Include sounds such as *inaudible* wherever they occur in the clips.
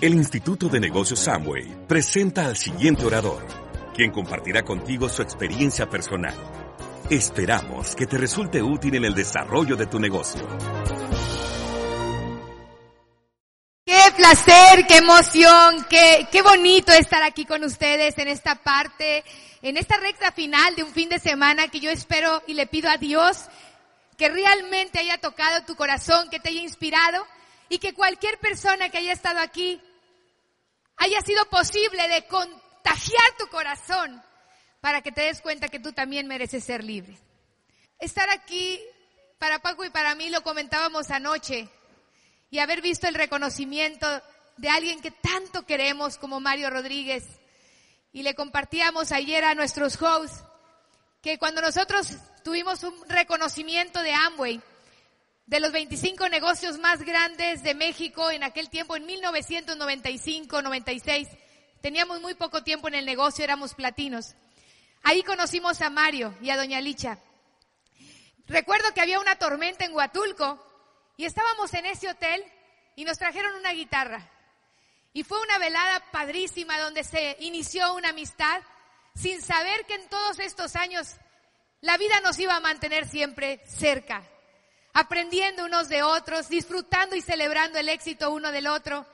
El Instituto de Negocios Samway presenta al siguiente orador, quien compartirá contigo su experiencia personal. Esperamos que te resulte útil en el desarrollo de tu negocio. Qué placer, qué emoción, qué, qué bonito estar aquí con ustedes en esta parte, en esta recta final de un fin de semana que yo espero y le pido a Dios que realmente haya tocado tu corazón, que te haya inspirado y que cualquier persona que haya estado aquí haya sido posible de contagiar tu corazón para que te des cuenta que tú también mereces ser libre. Estar aquí para Paco y para mí lo comentábamos anoche y haber visto el reconocimiento de alguien que tanto queremos como Mario Rodríguez y le compartíamos ayer a nuestros hosts que cuando nosotros tuvimos un reconocimiento de Amway, de los 25 negocios más grandes de México en aquel tiempo, en 1995-96. Teníamos muy poco tiempo en el negocio, éramos platinos. Ahí conocimos a Mario y a Doña Licha. Recuerdo que había una tormenta en Huatulco y estábamos en ese hotel y nos trajeron una guitarra. Y fue una velada padrísima donde se inició una amistad sin saber que en todos estos años la vida nos iba a mantener siempre cerca aprendiendo unos de otros, disfrutando y celebrando el éxito uno del otro.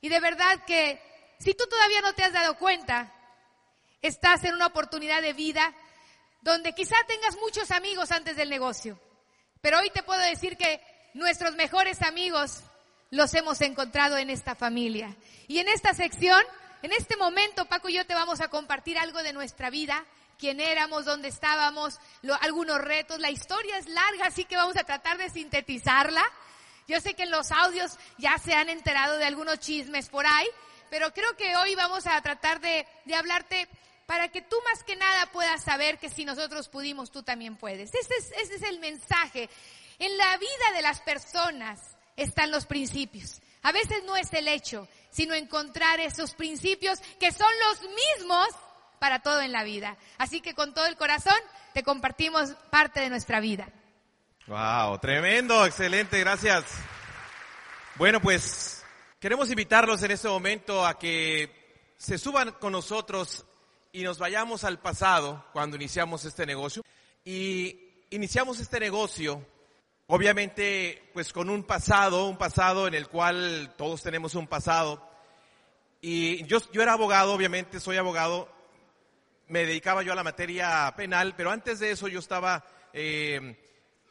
Y de verdad que si tú todavía no te has dado cuenta, estás en una oportunidad de vida donde quizá tengas muchos amigos antes del negocio. Pero hoy te puedo decir que nuestros mejores amigos los hemos encontrado en esta familia. Y en esta sección, en este momento, Paco y yo te vamos a compartir algo de nuestra vida, quién éramos, dónde estábamos, algunos retos. La historia es larga, así que vamos a tratar de sintetizarla. Yo sé que en los audios ya se han enterado de algunos chismes por ahí, pero creo que hoy vamos a tratar de, hablarte para que tú más que nada puedas saber que si nosotros pudimos, tú también puedes. Ese es, ese es el mensaje. En la vida de las personas están los principios. A veces no es el hecho, sino encontrar esos principios que son los mismos para todo en la vida. Así que con todo el corazón te compartimos parte de nuestra vida. Wow, tremendo, excelente, gracias. Bueno, pues queremos invitarlos en este momento a que se suban con nosotros y nos vayamos al pasado cuando iniciamos este negocio. Y iniciamos este negocio, obviamente, pues con un pasado, un pasado en el cual todos tenemos un pasado. Y yo, yo era abogado, obviamente, soy abogado, me dedicaba yo a la materia penal, pero antes de eso yo estaba eh,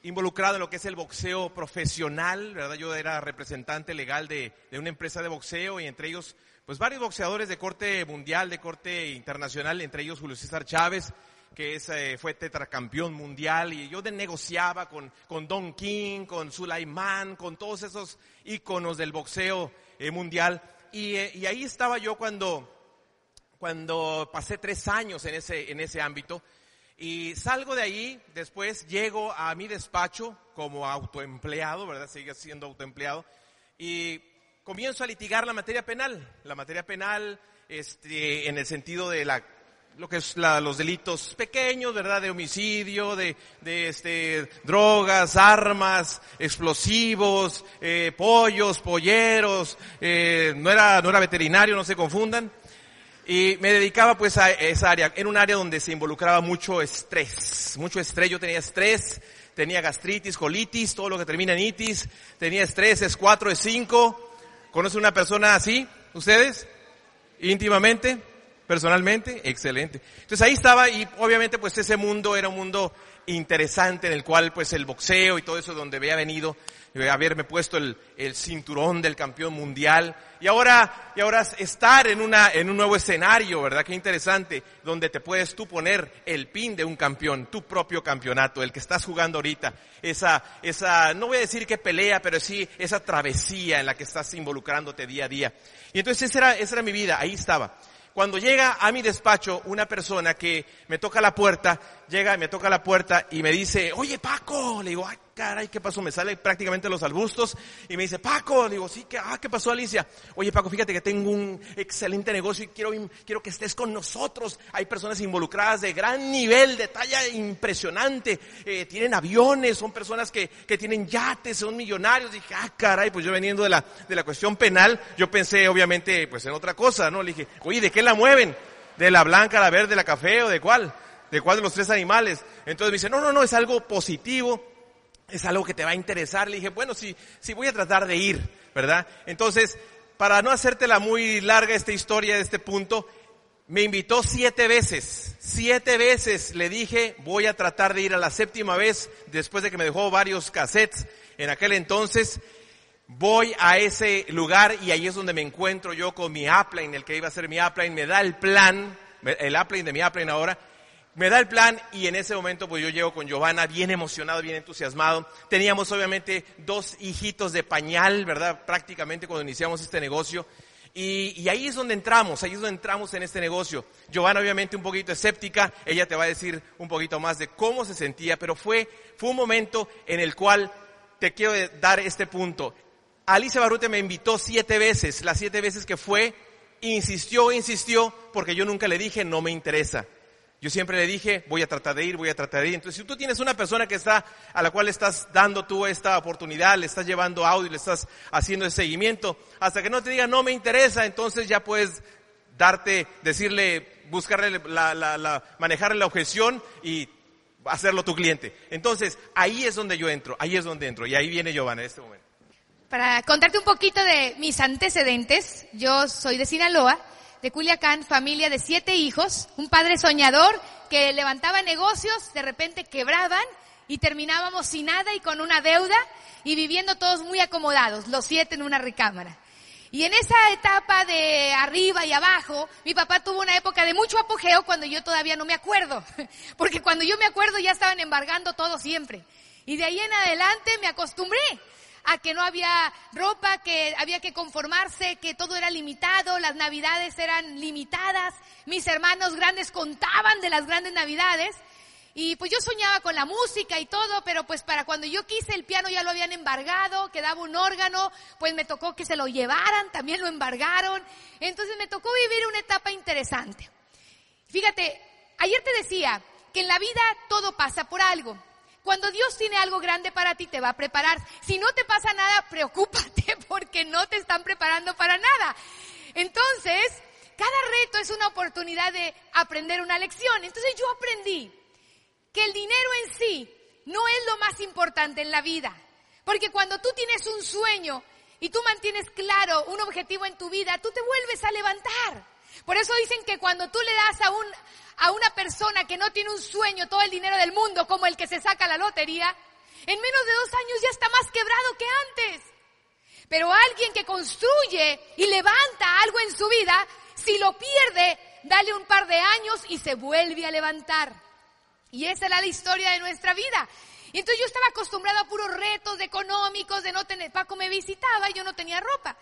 involucrado en lo que es el boxeo profesional, ¿verdad? Yo era representante legal de, una empresa de boxeo y entre ellos, pues varios boxeadores de corte mundial, de corte internacional, entre ellos Julio César Chávez, que es, eh, fue tetracampeón mundial, y yo de negociaba con, con Don King, con Sulaimán, con todos esos íconos del boxeo eh, mundial. Y, y ahí estaba yo cuando cuando pasé tres años en ese, en ese ámbito. Y salgo de ahí, después llego a mi despacho como autoempleado, ¿verdad? Sigue siendo autoempleado. Y comienzo a litigar la materia penal. La materia penal, este, en el sentido de la, lo que es los delitos pequeños, ¿verdad? De homicidio, de, de este, drogas, armas, explosivos, eh, pollos, polleros, eh, no era, no era veterinario, no se confundan. Y me dedicaba pues a esa área. Era un área donde se involucraba mucho estrés. Mucho estrés. Yo tenía estrés, tenía gastritis, colitis, todo lo que termina en itis. Tenía estrés, es cuatro, es cinco. ¿Conoce una persona así? ¿Ustedes? ¿Íntimamente? ¿Personalmente? Excelente. Entonces ahí estaba y obviamente pues ese mundo era un mundo interesante en el cual pues el boxeo y todo eso donde había venido haberme puesto el, el, cinturón del campeón mundial y ahora, y ahora estar en una, en un nuevo escenario, ¿verdad? Qué interesante, donde te puedes tú poner el pin de un campeón, tu propio campeonato, el que estás jugando ahorita, esa, esa, no voy a decir que pelea, pero sí esa travesía en la que estás involucrándote día a día. Y entonces esa era, esa era mi vida, ahí estaba. Cuando llega a mi despacho una persona que me toca la puerta llega, me toca la puerta y me dice, oye Paco, le digo, ay caray, ¿qué pasó? Me sale prácticamente los arbustos y me dice, Paco, digo, sí, ¿qué, ah, ¿qué pasó Alicia? Oye Paco, fíjate que tengo un excelente negocio y quiero, quiero que estés con nosotros. Hay personas involucradas de gran nivel, de talla impresionante, eh, tienen aviones, son personas que, que tienen yates, son millonarios. dije, ah, caray, pues yo veniendo de la, de la cuestión penal, yo pensé obviamente pues en otra cosa, ¿no? Le dije, oye, ¿de qué la mueven? ¿De la blanca, la verde, la café o de cuál? ¿De cuál de los tres animales? Entonces me dice, no, no, no, es algo positivo, es algo que te va a interesar. Le dije, bueno, sí, sí voy a tratar de ir, ¿verdad? Entonces, para no hacértela muy larga esta historia de este punto, me invitó siete veces, siete veces le dije, voy a tratar de ir a la séptima vez, después de que me dejó varios cassettes en aquel entonces, voy a ese lugar y ahí es donde me encuentro yo con mi upline, el que iba a ser mi upline, me da el plan, el upline de mi upline ahora, me da el plan y en ese momento pues yo llego con Giovanna bien emocionado, bien entusiasmado. Teníamos obviamente dos hijitos de pañal, ¿verdad? Prácticamente cuando iniciamos este negocio. Y, y, ahí es donde entramos, ahí es donde entramos en este negocio. Giovanna obviamente un poquito escéptica, ella te va a decir un poquito más de cómo se sentía, pero fue, fue un momento en el cual te quiero dar este punto. Alicia Barrute me invitó siete veces, las siete veces que fue, insistió, insistió, porque yo nunca le dije no me interesa. Yo siempre le dije, voy a tratar de ir, voy a tratar de ir. Entonces, si tú tienes una persona que está, a la cual estás dando tú esta oportunidad, le estás llevando audio, le estás haciendo el seguimiento, hasta que no te diga, no me interesa, entonces ya puedes darte, decirle, buscarle la, la, la, manejarle la objeción y hacerlo tu cliente. Entonces, ahí es donde yo entro, ahí es donde entro, y ahí viene Giovanna en este momento. Para contarte un poquito de mis antecedentes, yo soy de Sinaloa, de Culiacán, familia de siete hijos, un padre soñador que levantaba negocios, de repente quebraban y terminábamos sin nada y con una deuda y viviendo todos muy acomodados, los siete en una recámara. Y en esa etapa de arriba y abajo, mi papá tuvo una época de mucho apogeo cuando yo todavía no me acuerdo. *laughs* Porque cuando yo me acuerdo ya estaban embargando todo siempre. Y de ahí en adelante me acostumbré a que no había ropa, que había que conformarse, que todo era limitado, las navidades eran limitadas, mis hermanos grandes contaban de las grandes navidades. Y pues yo soñaba con la música y todo, pero pues para cuando yo quise el piano ya lo habían embargado, quedaba un órgano, pues me tocó que se lo llevaran, también lo embargaron. Entonces me tocó vivir una etapa interesante. Fíjate, ayer te decía que en la vida todo pasa por algo. Cuando Dios tiene algo grande para ti, te va a preparar. Si no te pasa nada, *laughs* preocúpate porque no te están preparando para nada. Entonces, cada reto es una oportunidad de aprender una lección. Entonces yo aprendí que el dinero en sí no es lo más importante en la vida. Porque cuando tú tienes un sueño y tú mantienes claro un objetivo en tu vida, tú te vuelves a levantar. Por eso dicen que cuando tú le das a un, a una persona que no tiene un sueño todo el dinero del mundo como el que se saca la lotería, en menos de dos años ya está más quebrado que antes. Pero alguien que construye y levanta algo en su vida, si lo pierde, dale un par de años y se vuelve a levantar. Y esa era la historia de nuestra vida. Y entonces yo estaba acostumbrada a puros retos económicos, de no tener, Paco me visitaba y yo no tenía ropa.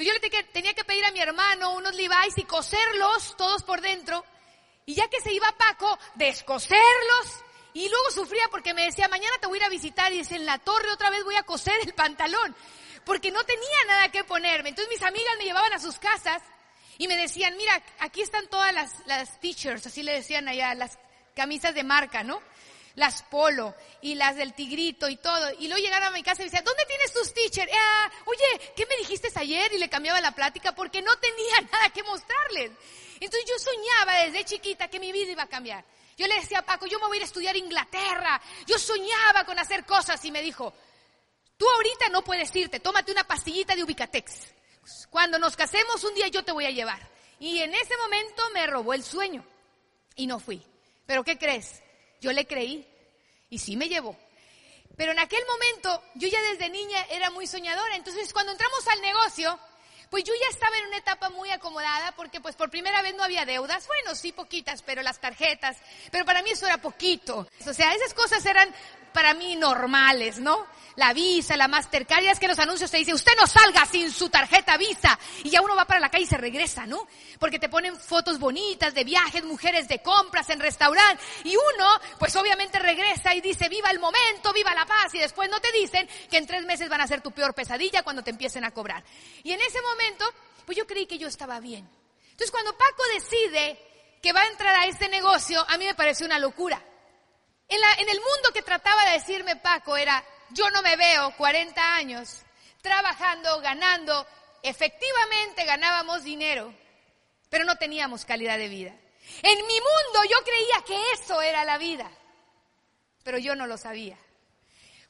Entonces yo le tenía que pedir a mi hermano unos Levi's y coserlos todos por dentro. Y ya que se iba Paco, descoserlos. Y luego sufría porque me decía, mañana te voy a ir a visitar y dice, en la torre otra vez voy a coser el pantalón. Porque no tenía nada que ponerme. Entonces mis amigas me llevaban a sus casas y me decían, mira, aquí están todas las, las teachers, así le decían allá, las camisas de marca, ¿no? Las polo y las del tigrito y todo. Y luego llegaron a mi casa y me decían, ¿dónde tienes tus teachers? Ah, oye, ¿qué me dijiste ayer? Y le cambiaba la plática porque no tenía *laughs* nada que mostrarles. Entonces yo soñaba desde chiquita que mi vida iba a cambiar. Yo le decía a Paco, yo me voy a ir a estudiar Inglaterra. Yo soñaba con hacer cosas y me dijo, tú ahorita no puedes irte, tómate una pastillita de Ubicatex. Cuando nos casemos un día yo te voy a llevar. Y en ese momento me robó el sueño y no fui. Pero ¿qué crees? Yo le creí y sí me llevó. Pero en aquel momento yo ya desde niña era muy soñadora. Entonces cuando entramos al negocio, pues yo ya estaba en una etapa muy acomodada porque pues por primera vez no había deudas. Bueno, sí poquitas, pero las tarjetas. Pero para mí eso era poquito. O sea, esas cosas eran para mí normales, ¿no? La Visa, la Mastercard, ya es que los anuncios te dicen, usted no salga sin su tarjeta Visa. Y ya uno va para la calle y se regresa, ¿no? Porque te ponen fotos bonitas de viajes, mujeres de compras en restaurante. Y uno, pues obviamente regresa y dice, viva el momento, viva la paz. Y después no te dicen que en tres meses van a ser tu peor pesadilla cuando te empiecen a cobrar. Y en ese momento, pues yo creí que yo estaba bien. Entonces cuando Paco decide que va a entrar a este negocio, a mí me pareció una locura. En, el mundo que trataba de decirme Paco era, yo no me veo 40 años trabajando, ganando. Efectivamente ganábamos dinero, pero no teníamos calidad de vida. En mi mundo yo creía que eso era la vida, pero yo no lo sabía.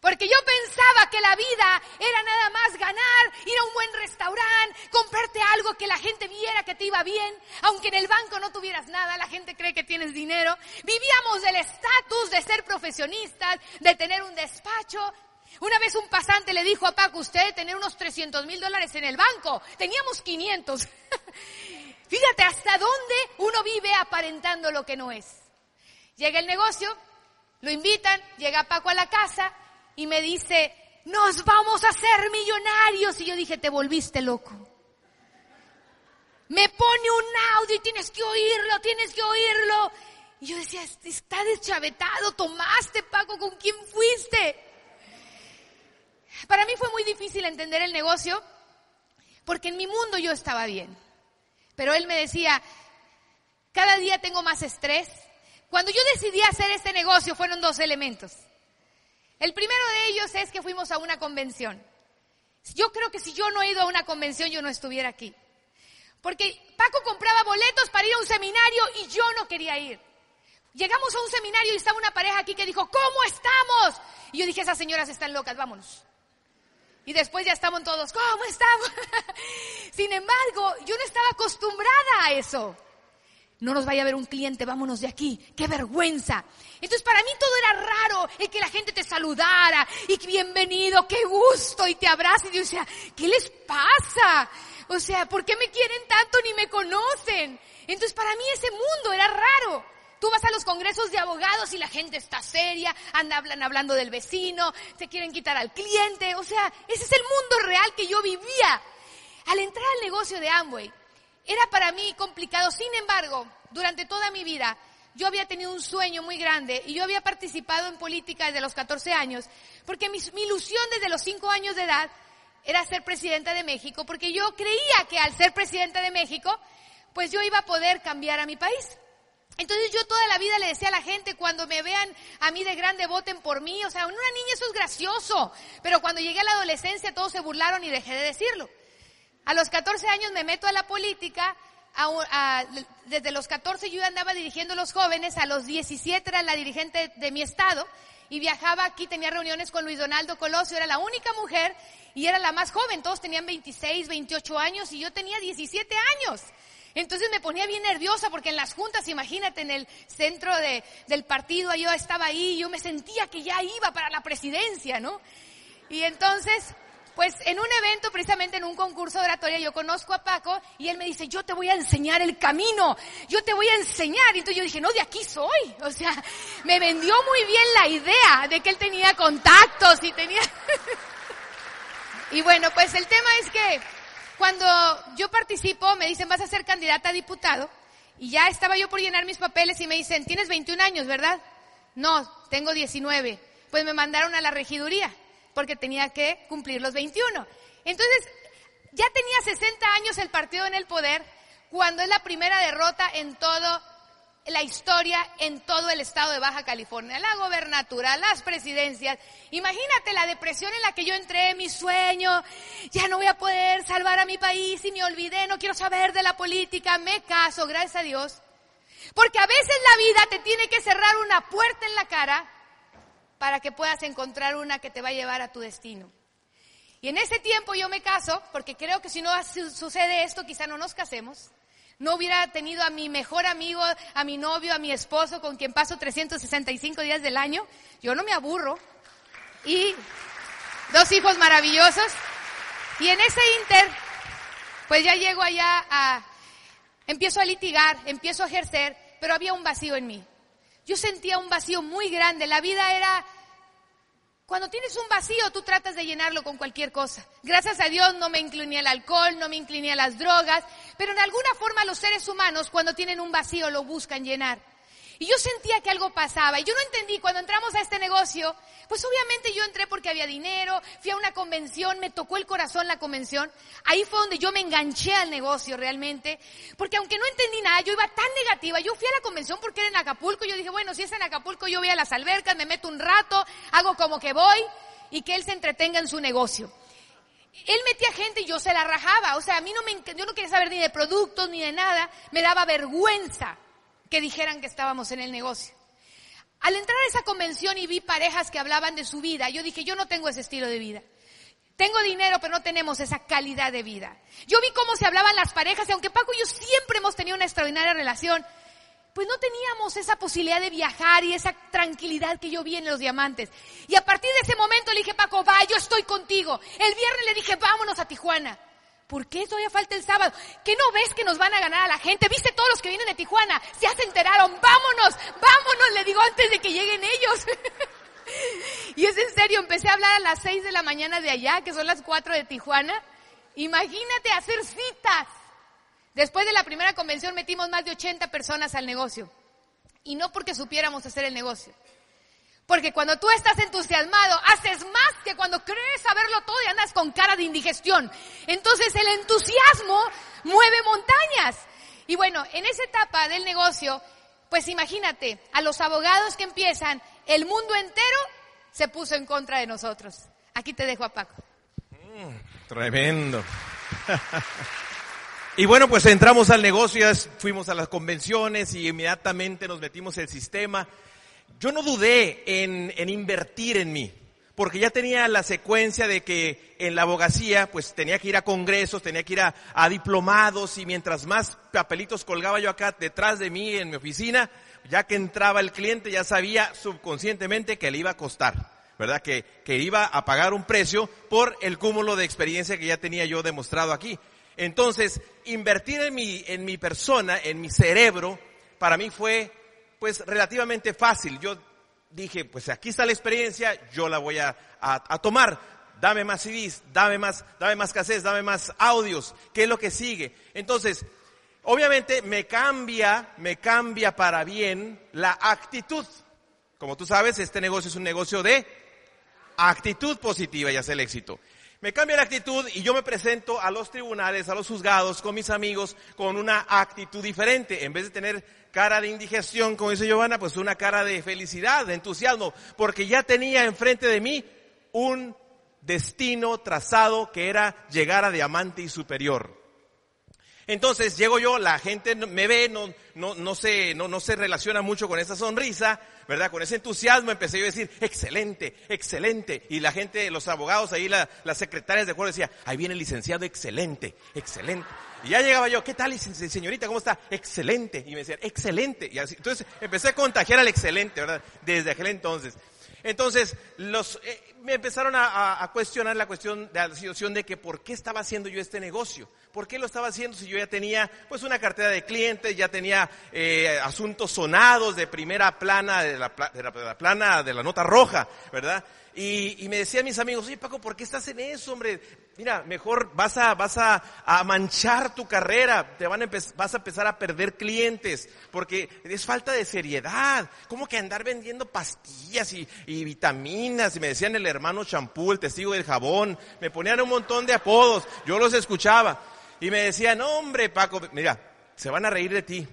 Porque yo pensaba que la vida era nada más ganar, ir a un buen restaurante, comprarte algo que la gente viera que te iba bien, aunque en el banco no tuvieras nada, la gente cree que tienes dinero. Vivíamos del estatus de ser profesionistas, de tener un despacho. Una vez un pasante le dijo a Paco, usted tener unos 300 mil dólares en el banco. Teníamos 500. *laughs* Fíjate hasta dónde uno vive aparentando lo que no es. Llega el negocio, lo invitan, llega Paco a la casa, y me dice, nos vamos a hacer millonarios. Y yo dije, te volviste loco. Me pone un audio y tienes que oírlo, tienes que oírlo. Y yo decía, está deschavetado, tomaste Paco, ¿con quién fuiste? Para mí fue muy difícil entender el negocio porque en mi mundo yo estaba bien. Pero él me decía, cada día tengo más estrés. Cuando yo decidí hacer este negocio fueron dos elementos. El primero de ellos es que fuimos a una convención. Yo creo que si yo no he ido a una convención, yo no estuviera aquí. Porque Paco compraba boletos para ir a un seminario y yo no quería ir. Llegamos a un seminario y estaba una pareja aquí que dijo, ¿cómo estamos? Y yo dije, esas señoras están locas, vámonos. Y después ya estamos todos, ¿cómo estamos? *laughs* Sin embargo, yo no estaba acostumbrada a eso no nos vaya a ver un cliente, vámonos de aquí, qué vergüenza. Entonces para mí todo era raro, el que la gente te saludara y bienvenido, qué gusto y te abraza y yo decía, ¿qué les pasa? O sea, ¿por qué me quieren tanto ni me conocen? Entonces para mí ese mundo era raro. Tú vas a los congresos de abogados y la gente está seria, andan hablando del vecino, se quieren quitar al cliente, o sea, ese es el mundo real que yo vivía. Al entrar al negocio de Amway, era para mí complicado, sin embargo, durante toda mi vida, yo había tenido un sueño muy grande y yo había participado en política desde los 14 años, porque mi, ilusión desde los 5 años de edad era ser presidenta de México, porque yo creía que al ser presidenta de México, pues yo iba a poder cambiar a mi país. Entonces yo toda la vida le decía a la gente, cuando me vean a mí de grande, voten por mí. O sea, en una niña eso es gracioso. Pero cuando llegué a la adolescencia todos se burlaron y dejé de decirlo. A los 14 años me meto a la política, desde los 14 yo andaba dirigiendo a los jóvenes, a los 17 era la dirigente de mi estado y viajaba aquí, tenía reuniones con Luis Donaldo Colosio, era la única mujer y era la más joven, todos tenían 26, 28 años y yo tenía 17 años. Entonces me ponía bien nerviosa porque en las juntas, imagínate, en el centro de, del partido yo estaba ahí y yo me sentía que ya iba para la presidencia, ¿no? Y entonces pues en un evento, precisamente en un concurso de oratoria, yo conozco a Paco y él me dice, yo te voy a enseñar el camino, yo te voy a enseñar. Y entonces yo dije, no, de aquí soy. *laughs* O sea, me vendió muy bien la idea de que él tenía contactos y tenía... *laughs* y bueno, pues el tema es que cuando yo participo, me dicen, vas a ser candidata a diputado. Y ya estaba yo por llenar mis papeles y me dicen, tienes 21 años, ¿verdad? No, tengo 19. Pues me mandaron a la regiduría porque tenía que cumplir los 21. Entonces, ya tenía 60 años el partido en el poder cuando es la primera derrota en todo la historia en todo el estado de Baja California, la gobernatura, las presidencias. Imagínate la depresión en la que yo entré, mi sueño, ya no voy a poder salvar a mi país y me olvidé, no quiero saber de la política, me caso, gracias a Dios. Porque a veces la vida te tiene que cerrar una puerta en la cara para que puedas encontrar una que te va a llevar a tu destino. Y en ese tiempo yo me caso, porque creo que si no sucede esto, quizá no nos casemos. No hubiera tenido a mi mejor amigo, a mi novio, a mi esposo, con quien paso 365 días del año. Yo no me aburro. Y dos hijos maravillosos. Y en ese inter, pues ya llego allá a, empiezo a litigar, empiezo a ejercer, pero había un vacío en mí yo sentía un vacío muy grande. La vida era Cuando tienes un vacío, tú tratas de llenarlo con cualquier cosa. Gracias a Dios no me incliné al alcohol, no me incliné a las drogas, pero en alguna forma los seres humanos cuando tienen un vacío lo buscan llenar. Y yo sentía que algo pasaba. Y yo no entendí, cuando entramos a este negocio, pues obviamente yo entré porque había dinero, fui a una convención, me tocó el corazón la convención. Ahí fue donde yo me enganché al negocio realmente. Porque aunque no entendí nada, yo iba tan negativa. Yo fui a la convención porque era en Acapulco. Yo dije, bueno, si es en Acapulco, yo voy a las albercas, me meto un rato, hago como que voy y que él se entretenga en su negocio. Él metía gente y yo se la rajaba. O sea, a mí no me, yo no quería saber ni de productos ni de nada. Me daba vergüenza que dijeran que estábamos en el negocio. Al entrar a esa convención y vi parejas que hablaban de su vida, yo dije, yo no tengo ese estilo de vida. Tengo dinero, pero no tenemos esa calidad de vida. Yo vi cómo se hablaban las parejas y aunque Paco y yo siempre hemos tenido una extraordinaria relación, pues no teníamos esa posibilidad de viajar y esa tranquilidad que yo vi en los diamantes. Y a partir de ese momento le dije, Paco, va, yo estoy contigo. El viernes le dije, vámonos a Tijuana. ¿Por qué todavía falta el sábado? ¿Qué no ves que nos van a ganar a la gente? ¿Viste todos los que vienen de Tijuana? Ya se enteraron. Vámonos, vámonos, le digo antes de que lleguen ellos. *laughs* y es en serio, empecé a hablar a las seis de la mañana de allá, que son las cuatro de Tijuana. Imagínate hacer citas. Después de la primera convención metimos más de 80 personas al negocio. Y no porque supiéramos hacer el negocio, porque cuando tú estás entusiasmado, haces más que cuando crees saberlo todo y andas con cara de indigestión. Entonces el entusiasmo mueve montañas. Y bueno, en esa etapa del negocio, pues imagínate, a los abogados que empiezan, el mundo entero se puso en contra de nosotros. Aquí te dejo a Paco. Mm, tremendo. *laughs* y bueno, pues entramos al negocio, fuimos a las convenciones y inmediatamente nos metimos el sistema yo no dudé en, invertir en mí, porque ya tenía la secuencia de que en la abogacía, pues tenía que ir a congresos, tenía que ir a, a diplomados y mientras más papelitos colgaba yo acá detrás de mí en mi oficina, ya que entraba el cliente ya sabía subconscientemente que le iba a costar. ¿verdad? Que, que, iba a pagar un precio por el cúmulo de experiencia que ya tenía yo demostrado aquí. Entonces, invertir en mi, en mi persona, en mi cerebro, para mí fue pues relativamente fácil. Yo dije, pues aquí está la experiencia, yo la voy a, tomar. Dame más CDs, dame más, dame más cassettes, dame más audios. ¿Qué es lo que sigue? Entonces, obviamente me cambia, me cambia para bien la actitud. Como tú sabes, este negocio es un negocio de actitud positiva y hace el éxito. Me cambia la actitud y yo me presento a los tribunales, a los juzgados, con mis amigos, con una actitud diferente. En vez de tener cara de indigestión, como dice Giovanna, pues una cara de felicidad, de entusiasmo, porque ya tenía enfrente de mí un destino trazado que era llegar a diamante y superior. Entonces llego yo, la gente me ve, no, no, no, se, no, no se relaciona mucho con esa sonrisa, ¿verdad? Con ese entusiasmo empecé yo a decir, excelente, excelente. Y la gente, los abogados ahí, la, las secretarias de acuerdo decía, ahí viene el licenciado, excelente, excelente. Y ya llegaba yo, ¿qué tal, señorita? ¿Cómo está? Excelente. Y me decían, excelente. Y así, entonces empecé a contagiar al excelente, ¿verdad? Desde aquel entonces. Entonces, los, eh, me empezaron a, cuestionar la cuestión de la situación de que por qué estaba haciendo yo este negocio. ¿Por qué lo estaba haciendo si yo ya tenía pues una cartera de clientes, ya tenía eh, asuntos sonados de primera plana, de la, de la, plana de la nota roja, ¿verdad? Y, y, me decían mis amigos, oye Paco, ¿por qué estás en eso, hombre? Mira, mejor vas a, vas a, a manchar tu carrera, te van a vas a empezar a perder clientes, porque es falta de seriedad. ¿Cómo que andar vendiendo pastillas y, y vitaminas? Y me decían el hermano champú, el testigo del jabón, me ponían un montón de apodos, yo los escuchaba. Y me decían, hombre Paco, mira, se van a reír de ti.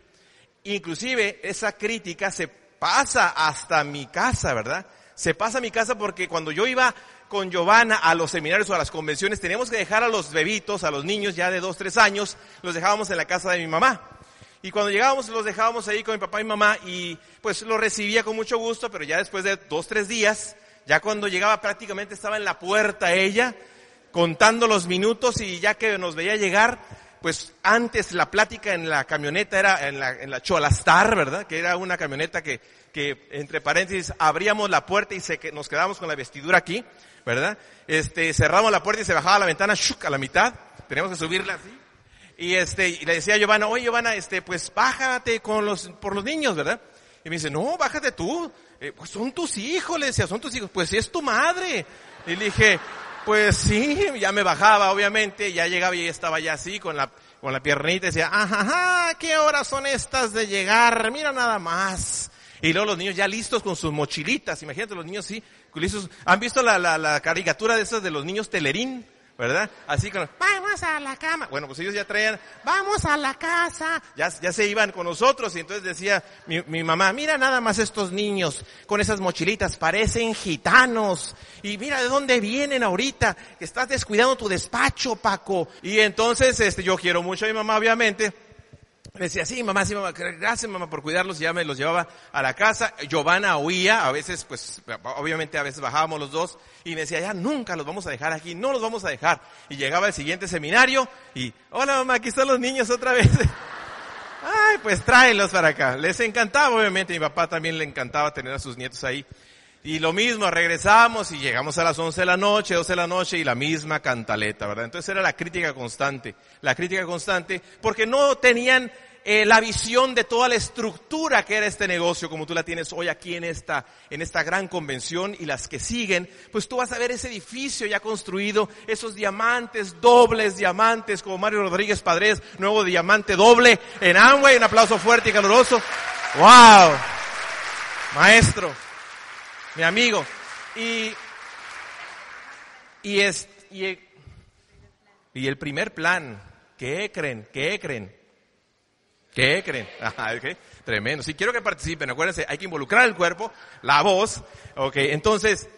Inclusive esa crítica se pasa hasta mi casa, ¿verdad? Se pasa a mi casa porque cuando yo iba con Giovanna a los seminarios o a las convenciones, teníamos que dejar a los bebitos, a los niños ya de dos, tres años, los dejábamos en la casa de mi mamá. Y cuando llegábamos los dejábamos ahí con mi papá y mamá y pues lo recibía con mucho gusto, pero ya después de dos, tres días, ya cuando llegaba prácticamente estaba en la puerta ella, contando los minutos y ya que nos veía llegar, pues antes la plática en la camioneta era en la, en la Cholastar, ¿verdad? Que era una camioneta que que entre paréntesis abríamos la puerta y se, nos quedábamos con la vestidura aquí, ¿verdad? Este, cerramos la puerta y se bajaba la ventana shuk, a la mitad, teníamos que subirla así. Y este, y le decía a Giovanna, oye Giovanna, este, pues bájate con los, por los niños, ¿verdad? Y me dice, no, bájate tú. Eh, pues son tus hijos, le decía, son tus hijos. Pues es tu madre. Y le dije, pues sí, *laughs* ya me bajaba, obviamente, ya llegaba y estaba ya así, con la, con la piernita, y decía, ajá, ¿qué horas son estas de llegar? Mira nada más. Y luego los niños ya listos con sus mochilitas, imagínate los niños sí, listos. ¿Han visto la, la, la caricatura de esas de los niños telerín? ¿verdad? Así con, vamos a la cama. Bueno, pues ellos ya traían, vamos a la casa. Ya, ya se iban con nosotros y entonces decía mi, mi mamá, mira nada más estos niños con esas mochilitas, parecen gitanos. Y mira de dónde vienen ahorita, que estás descuidando tu despacho, Paco. Y entonces, este, yo quiero mucho a mi mamá, obviamente me decía, sí, mamá, sí, mamá, gracias, mamá, por cuidarlos. Ya me los llevaba a la casa. Giovanna oía, a veces, pues, obviamente a veces bajábamos los dos. Y me decía, ya nunca los vamos a dejar aquí, no los vamos a dejar. Y llegaba el siguiente seminario y, hola mamá, aquí están los niños otra vez. *laughs* Ay, pues tráelos para acá. Les encantaba, obviamente, mi papá también le encantaba tener a sus nietos ahí. Y lo mismo, regresamos y llegamos a las 11 de la noche, 12 de la noche y la misma cantaleta, ¿verdad? Entonces era la crítica constante, la crítica constante, porque no tenían eh, la visión de toda la estructura que era este negocio, como tú la tienes hoy aquí en esta, en esta gran convención y las que siguen, pues tú vas a ver ese edificio ya construido, esos diamantes, dobles diamantes, como Mario Rodríguez Padres, nuevo diamante doble en Amway, un aplauso fuerte y caluroso. ¡Wow! Maestro, mi amigo. Y, y, es, y, y el primer plan, ¿qué creen? ¿Qué creen? ¿Qué creen? *laughs* Tremendo. Si quiero que participen, acuérdense, hay que involucrar el cuerpo, la voz. Ok, entonces,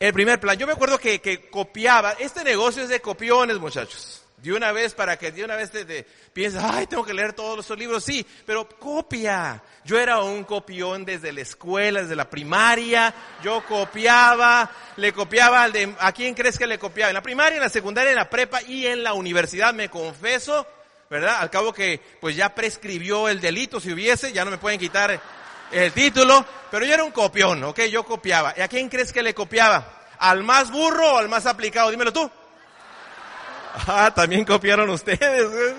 el primer plan. Yo me acuerdo que, que copiaba. Este negocio es de copiones, muchachos. De una vez para que de una vez te, te pienses, ay, tengo que leer todos los libros. Sí, pero copia. Yo era un copión desde la escuela, desde la primaria. Yo copiaba, le copiaba al de, ¿a quién crees que le copiaba? En la primaria, en la secundaria, en la prepa y en la universidad, me confieso ¿verdad? Al cabo que pues ya prescribió el delito, si hubiese, ya no me pueden quitar el título, pero yo era un copión, ¿ok? Yo copiaba. ¿Y a quién crees que le copiaba? ¿Al más burro o al más aplicado? Dímelo tú. Ah, también copiaron ustedes.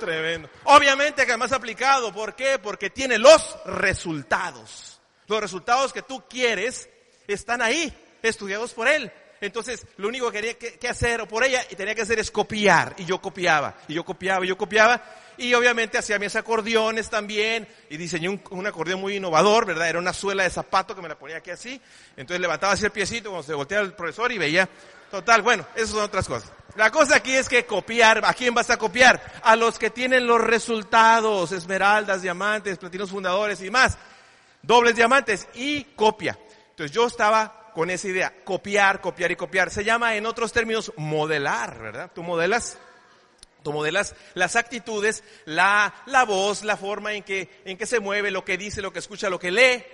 tremendo. Obviamente que al más aplicado, ¿por qué? Porque tiene los resultados. Los resultados que tú quieres están ahí, estudiados por él. Entonces, lo único que quería que, hacer, o por ella, y tenía que hacer es copiar. Y yo copiaba, y yo copiaba, y yo copiaba. Y obviamente hacía mis acordeones también, y diseñé un, acordeón muy innovador, ¿verdad? Era una suela de zapato que me la ponía aquí así. Entonces levantaba así el piecito cuando se volteaba el profesor y veía. Total, bueno, esas son otras cosas. La cosa aquí es que copiar, ¿a quién vas a copiar? A los que tienen los resultados, esmeraldas, diamantes, platinos fundadores y más. Dobles diamantes y copia. Entonces yo estaba con esa idea, copiar, copiar y copiar. Se llama en otros términos modelar, ¿verdad? Tú modelas, tú modelas las actitudes, la, la voz, la forma en que, en que se mueve, lo que dice, lo que escucha, lo que lee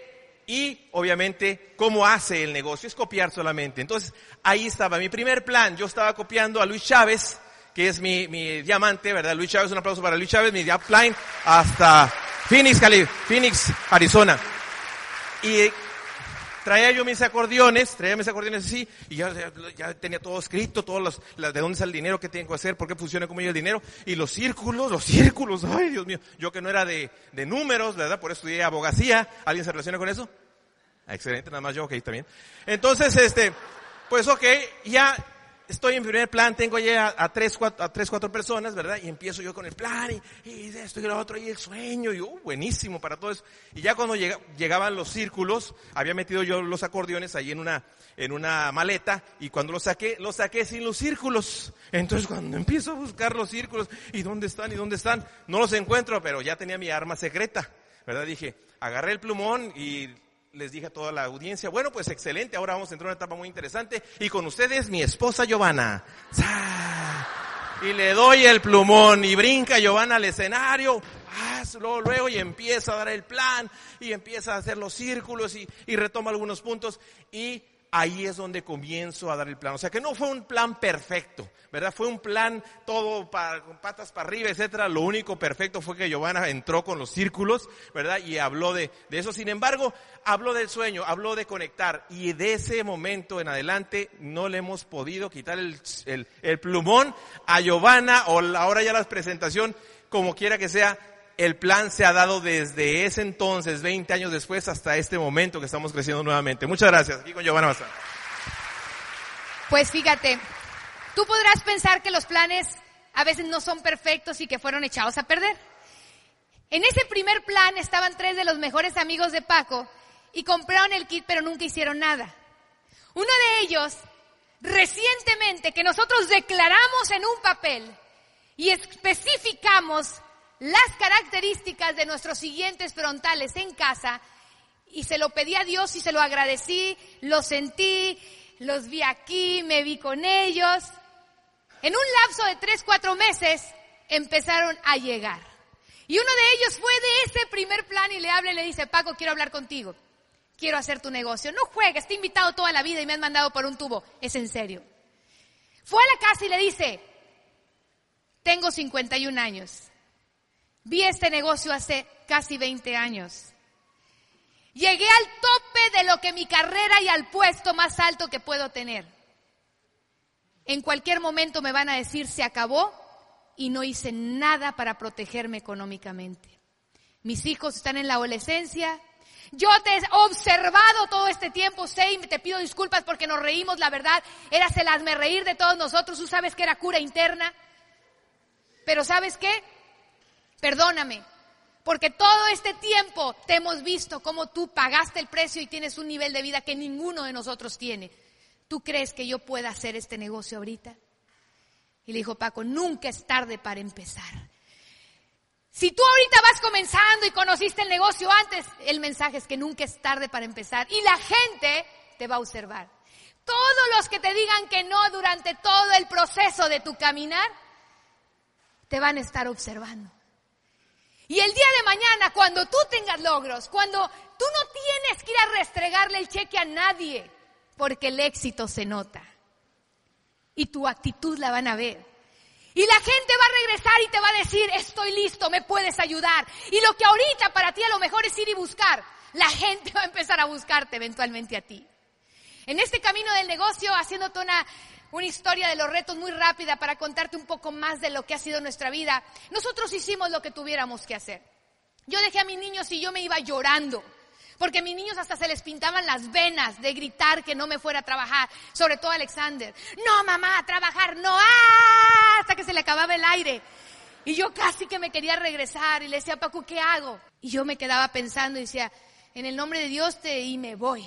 y obviamente cómo hace el negocio, es copiar solamente. Entonces ahí estaba mi primer plan, yo estaba copiando a Luis Chávez, que es mi, mi diamante, ¿verdad? Luis Chávez, un aplauso para Luis Chávez, mi upline hasta Phoenix, Phoenix, Arizona. Y traía yo mis acordeones, traía mis acordeones así, y ya, ya, tenía todo escrito, todos los, de dónde sale el dinero, qué tengo que hacer, por qué funciona como yo el dinero, y los círculos, los círculos, ay Dios mío, yo que no era de, de números, ¿verdad? Por eso estudié abogacía, ¿alguien se relaciona con eso? Excelente, nada más yo, ok, también. Entonces, este, pues ok, ya estoy en primer plan, tengo ya a, tres, cuatro, a tres, cuatro personas, ¿verdad? Y empiezo yo con el plan y, y esto y lo otro y el sueño y uh, buenísimo para todo eso. Y ya cuando llegaban los círculos, había metido yo los acordeones ahí en una, en una maleta y cuando los saqué, los saqué sin los círculos. Entonces cuando empiezo a buscar los círculos y dónde están y dónde están, no los encuentro, pero ya tenía mi arma secreta, ¿verdad? Dije, agarré el plumón y les dije a toda la audiencia, bueno, pues excelente, ahora vamos a entrar en una etapa muy interesante y con ustedes mi esposa Giovanna. Y le doy el plumón y brinca Giovanna al escenario, luego, luego y empieza a dar el plan y empieza a hacer los círculos y, y retoma algunos puntos y ahí es donde comienzo a dar el plan. O sea que no fue un plan perfecto, ¿verdad? Fue un plan todo para, con patas para arriba, etcétera. Lo único perfecto fue que Giovanna entró con los círculos, ¿verdad? Y habló de, de eso. Sin embargo, habló del sueño, habló de conectar. Y de ese momento en adelante no le hemos podido quitar el, el, el plumón a Giovanna o ahora ya la presentación, como quiera que sea, el plan se ha dado desde ese entonces, 20 años después, hasta este momento que estamos creciendo nuevamente. Muchas gracias. Aquí con Giovanna Bazán. Pues fíjate, tú podrás pensar que los planes a veces no son perfectos y que fueron echados a perder. En ese primer plan estaban tres de los mejores amigos de Paco y compraron el kit pero nunca hicieron nada. Uno de ellos, recientemente, que nosotros declaramos en un papel y especificamos las características de nuestros siguientes frontales en casa y se lo pedí a Dios y se lo agradecí, lo sentí, los vi aquí, me vi con ellos. En un lapso de tres, cuatro meses empezaron a llegar. Y uno de ellos fue de ese primer plan y le habla y le dice, Paco, quiero hablar contigo. Quiero hacer tu negocio. No juegues, te he invitado toda la vida y me han mandado por un tubo. Es en serio. Fue a la casa y le dice, tengo 51 años. Vi este negocio hace casi 20 años. Llegué al tope de lo que mi carrera y al puesto más alto que puedo tener. En cualquier momento me van a decir se acabó y no hice nada para protegerme económicamente. Mis hijos están en la adolescencia. Yo te he observado todo este tiempo, sé y te pido disculpas porque nos reímos, la verdad, era el hazme reír de todos nosotros, tú sabes que era cura interna. Pero ¿sabes qué? Perdóname, porque todo este tiempo te hemos visto cómo tú pagaste el precio y tienes un nivel de vida que ninguno de nosotros tiene. ¿Tú crees que yo pueda hacer este negocio ahorita? Y le dijo Paco, nunca es tarde para empezar. Si tú ahorita vas comenzando y conociste el negocio antes, el mensaje es que nunca es tarde para empezar. Y la gente te va a observar. Todos los que te digan que no durante todo el proceso de tu caminar, te van a estar observando. Y el día de mañana, cuando tú tengas logros, cuando tú no tienes que ir a restregarle el cheque a nadie, porque el éxito se nota. Y tu actitud la van a ver. Y la gente va a regresar y te va a decir, estoy listo, me puedes ayudar. Y lo que ahorita para ti a lo mejor es ir y buscar, la *laughs* gente va a empezar a buscarte eventualmente a ti. En este camino del negocio, haciéndote una una historia de los retos muy rápida para contarte un poco más de lo que ha sido nuestra vida. Nosotros hicimos lo que tuviéramos que hacer. Yo dejé a mis niños y yo me iba llorando. Porque a mis niños hasta se les pintaban las venas de gritar que no me fuera a trabajar, sobre todo Alexander. No, mamá, a trabajar, no, ¡ah! hasta que se le acababa el aire. Y yo casi que me quería regresar y le decía, Paco, ¿qué hago? Y yo me quedaba pensando y decía, en el nombre de Dios te y me voy.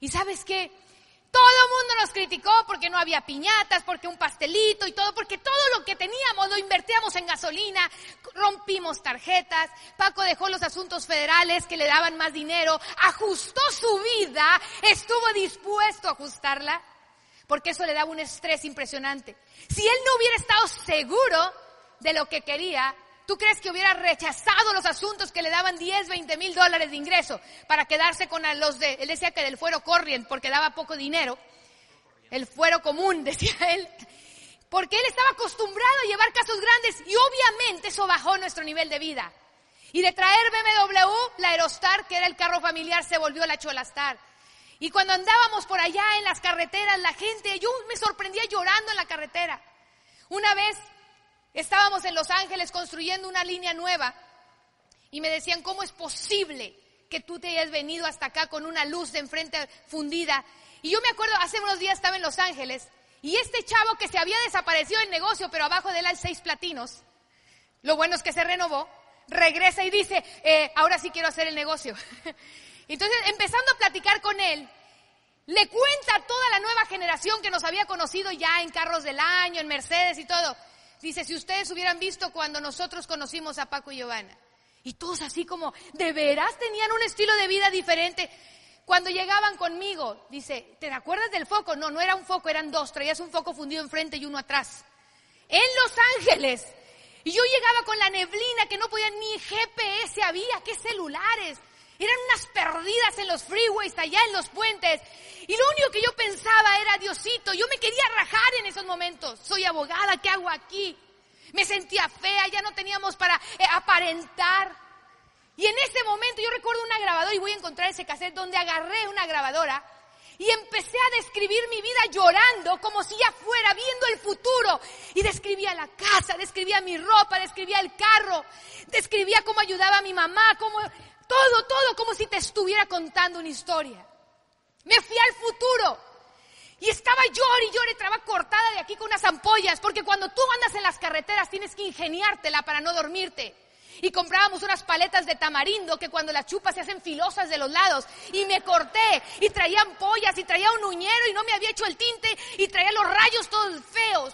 Y sabes qué? Todo el mundo nos criticó porque no había piñatas, porque un pastelito y todo, porque todo lo que teníamos lo invertíamos en gasolina, rompimos tarjetas, Paco dejó los asuntos federales que le daban más dinero, ajustó su vida, estuvo dispuesto a ajustarla, porque eso le daba un estrés impresionante. Si él no hubiera estado seguro de lo que quería, ¿Tú crees que hubiera rechazado los asuntos que le daban 10, 20 mil dólares de ingreso para quedarse con los de, él decía que del fuero corriente porque daba poco dinero, el fuero común, *laughs* decía él, porque él estaba acostumbrado a llevar casos grandes y obviamente eso bajó nuestro nivel de vida. Y de traer BMW, la Aerostar, que era el carro familiar, se volvió la Cholastar. Y cuando andábamos por allá en las carreteras, la gente, yo me sorprendía llorando en la carretera. Una vez Estábamos en Los Ángeles construyendo una línea nueva y me decían, ¿cómo es posible que tú te hayas venido hasta acá con una luz de enfrente fundida? Y yo me acuerdo, hace unos días estaba en Los Ángeles y este chavo que se había desaparecido del negocio, pero abajo de él hay seis platinos, lo bueno es que se renovó, regresa y dice, eh, ahora sí quiero hacer el negocio. *laughs* Entonces, empezando a platicar con él, le cuenta a toda la nueva generación que nos había conocido ya en carros del año, en Mercedes y todo. Dice, si ustedes hubieran visto cuando nosotros conocimos a Paco y Giovanna. Y todos así como, ¿de veras tenían un estilo de vida diferente? Cuando llegaban conmigo, dice, ¿te acuerdas del foco? No, no era un foco, eran dos. Traías un foco fundido enfrente y uno atrás. En Los Ángeles. Y yo llegaba con la neblina que no podía ni GPS había, qué celulares. Eran unas perdidas en los freeways, allá en los puentes. Y lo único que yo pensaba era, Diosito, yo me quería rajar en esos momentos. Soy abogada, ¿qué hago aquí? Me sentía fea, ya no teníamos para eh, aparentar. Y en ese momento yo recuerdo una grabadora y voy a encontrar ese cassette donde agarré una grabadora Y empecé a describir mi vida llorando como si ya fuera viendo el futuro. Y describía la casa, describía mi ropa, describía el carro, describía cómo ayudaba a mi mamá, cómo, todo, todo como si te estuviera contando una historia. Me fui al futuro. Y estaba llor y llor y estaba cortada de aquí con unas ampollas, porque cuando tú andas en las carreteras tienes que ingeniártela para no dormirte y comprábamos unas paletas de tamarindo que cuando las chupas se hacen filosas de los lados y me corté y traía ampollas y traía un uñero y no me había hecho el tinte y traía los rayos todos feos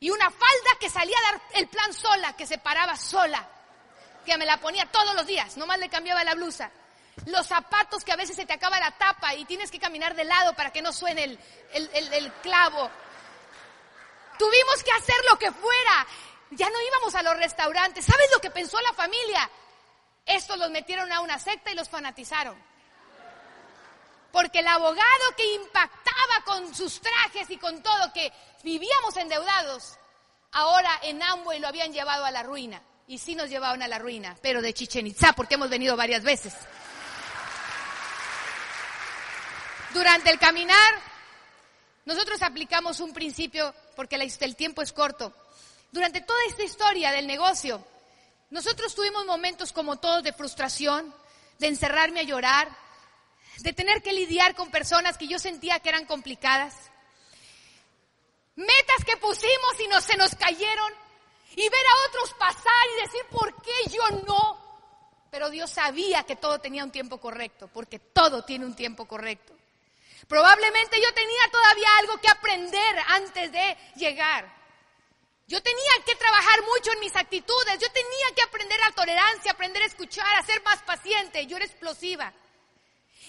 y una falda que salía a dar el plan sola, que se paraba sola, que me la ponía todos los días, nomás le cambiaba la blusa. Los zapatos que a veces se te acaba la tapa y tienes que caminar de lado para que no suene el, el, el clavo. Tuvimos que hacer lo que fuera ya no íbamos a los restaurantes. ¿Sabes lo que pensó la familia? Estos los metieron a una secta y los fanatizaron. Porque el abogado que impactaba con sus trajes y con todo, que vivíamos endeudados, ahora en Amway lo habían llevado a la ruina. Y sí nos llevaron a la ruina, pero de Chichen Itza, porque hemos venido varias veces. Durante el caminar, nosotros aplicamos un principio, porque el tiempo es corto, durante toda esta historia del negocio, nosotros tuvimos momentos como todos de frustración, de encerrarme a llorar, de tener que lidiar con personas que yo sentía que eran complicadas. Metas que pusimos y se nos cayeron. Y ver a otros pasar y decir, ¿por qué yo no? Pero Dios sabía que todo tenía un tiempo correcto, porque todo tiene un tiempo correcto. Probablemente yo tenía todavía algo que aprender antes de llegar. Yo tenía que trabajar mucho en mis actitudes, yo tenía que aprender a tolerancia, aprender a escuchar, a ser más paciente, yo era explosiva.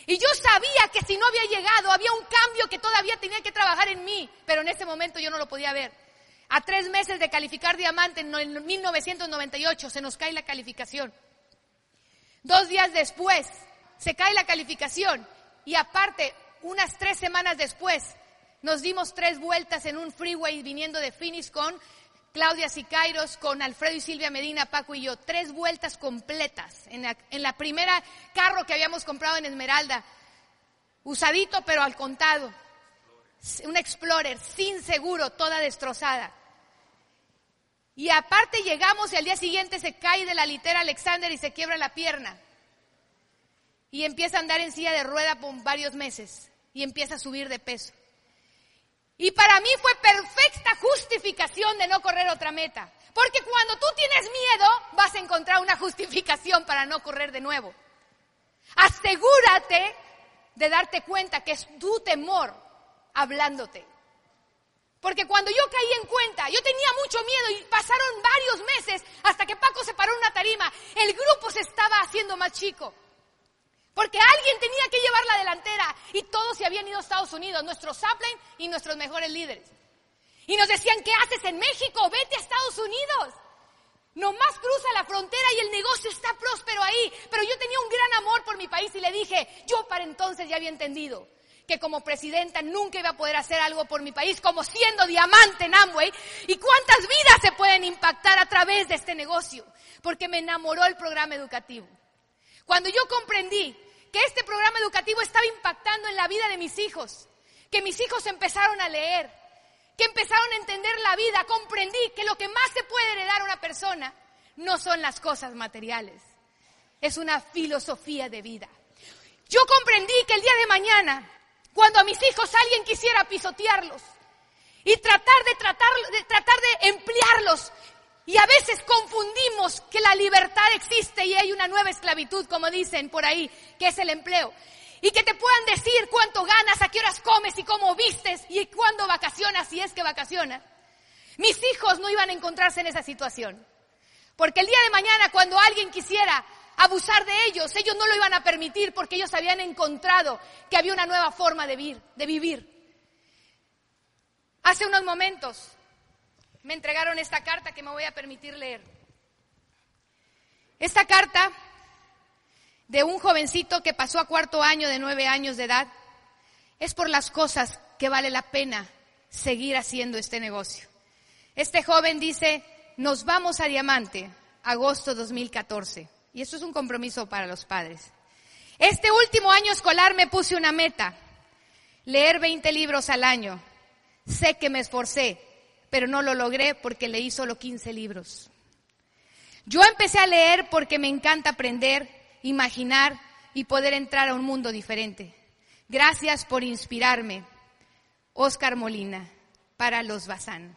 Y yo sabía que si no había llegado, había un cambio que todavía tenía que trabajar en mí, pero en ese momento yo no lo podía ver. A tres meses de calificar diamante en 1998 se nos cae la calificación. Dos días después se cae la calificación. Y aparte, unas tres semanas después, nos dimos tres vueltas en un freeway viniendo de Phoenix con Claudia Sicairos, con Alfredo y Silvia Medina, Paco y yo, tres vueltas completas en la, primera carro que habíamos comprado en Esmeralda, usadito pero al contado, un Explorer sin seguro, toda destrozada. Y aparte llegamos y al día siguiente se cae de la litera Alexander y se quiebra la pierna. Y empieza a andar en silla de rueda por varios meses y empieza a subir de peso. Y para mí fue perfecta justificación de no correr otra meta. Porque cuando tú tienes miedo, vas a encontrar una justificación para no correr de nuevo. Asegúrate de darte cuenta que es tu temor hablándote. Porque cuando yo caí en cuenta, yo tenía mucho miedo y pasaron varios meses hasta que Paco se paró en una tarima. El grupo se estaba haciendo más chico. Porque alguien tenía que llevar la delantera y todos se habían ido a Estados Unidos, nuestros upline y nuestros mejores líderes. Y nos decían, ¿qué haces en México? Vete a Estados Unidos. Nomás cruza la frontera y el negocio está próspero ahí. Pero yo tenía un gran amor por mi país y le dije, yo para entonces ya había entendido que como presidenta nunca iba a poder hacer algo por mi país como siendo diamante en Amway. ¿Y cuántas vidas se pueden impactar a través de este negocio? Porque me enamoró el programa educativo. Cuando yo comprendí que este programa educativo estaba impactando en la vida de mis hijos, que mis hijos empezaron a leer, que empezaron a entender la vida, comprendí que lo que más se puede heredar a una persona no son las cosas materiales, es una filosofía de vida. Yo comprendí que el día de mañana, cuando a mis hijos alguien quisiera pisotearlos y tratar de tratar de, tratar de emplearlos y a veces confundimos que la libertad existe y hay una nueva esclavitud, como dicen por ahí, que es el empleo. Y que te puedan decir cuánto ganas, a qué horas comes y cómo vistes y cuándo vacacionas, si es que vacacionas. Mis hijos no iban a encontrarse en esa situación. Porque el día de mañana, cuando alguien quisiera abusar de ellos, ellos no lo iban a permitir porque ellos habían encontrado que había una nueva forma de vivir. De vivir. Hace unos momentos me entregaron esta carta que me voy a permitir leer. Esta carta de un jovencito que pasó a cuarto año de nueve años de edad es por las cosas que vale la pena seguir haciendo este negocio. Este joven dice, nos vamos a Diamante, agosto 2014. Y esto es un compromiso para los padres. Este último año escolar me puse una meta, leer 20 libros al año. Sé que me esforcé, pero no lo logré porque leí solo 15 libros. Yo empecé a leer porque me encanta aprender, imaginar y poder entrar a un mundo diferente. Gracias por inspirarme. Oscar Molina, para los Bazán.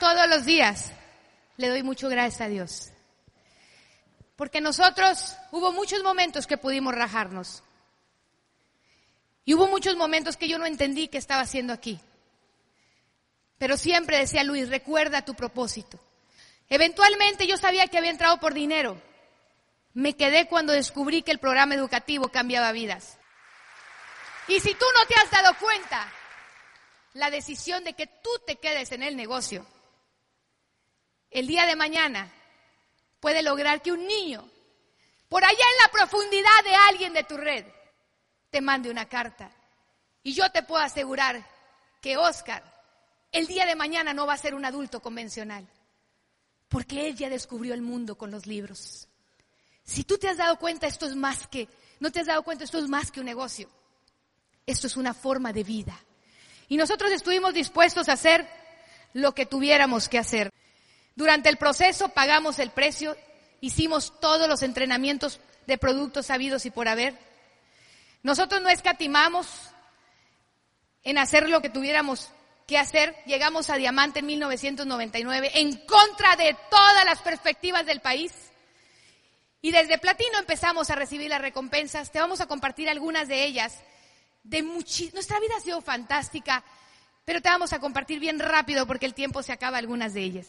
Todos los días le doy mucho gracias a Dios. Porque nosotros hubo muchos momentos que pudimos rajarnos. Y hubo muchos momentos que yo no entendí qué estaba haciendo aquí. Pero siempre decía Luis, recuerda tu propósito. Eventualmente yo sabía que había entrado por dinero. Me quedé cuando descubrí que el programa educativo cambiaba vidas. Y si tú no te has dado cuenta, la decisión de que tú te quedes en el negocio, el día de mañana puede lograr que un niño, por allá en la profundidad de alguien de tu red, te mande una carta. Y yo te puedo asegurar que Oscar el día de mañana no va a ser un adulto convencional, porque él ya descubrió el mundo con los libros. Si tú te has dado cuenta, esto es más que, no te has dado cuenta, esto es más que un negocio. Esto es una forma de vida. Y nosotros estuvimos dispuestos a hacer lo que tuviéramos que hacer. Durante el proceso pagamos el precio, hicimos todos los entrenamientos de productos sabidos y por haber. Nosotros no escatimamos en hacer lo que tuviéramos que hacer. Llegamos a Diamante en 1999 en contra de todas las perspectivas del país. Y desde Platino empezamos a recibir las recompensas. Te vamos a compartir algunas de ellas de Nuestra vida ha sido fantástica, pero te vamos a compartir bien rápido porque el tiempo se acaba algunas de ellas.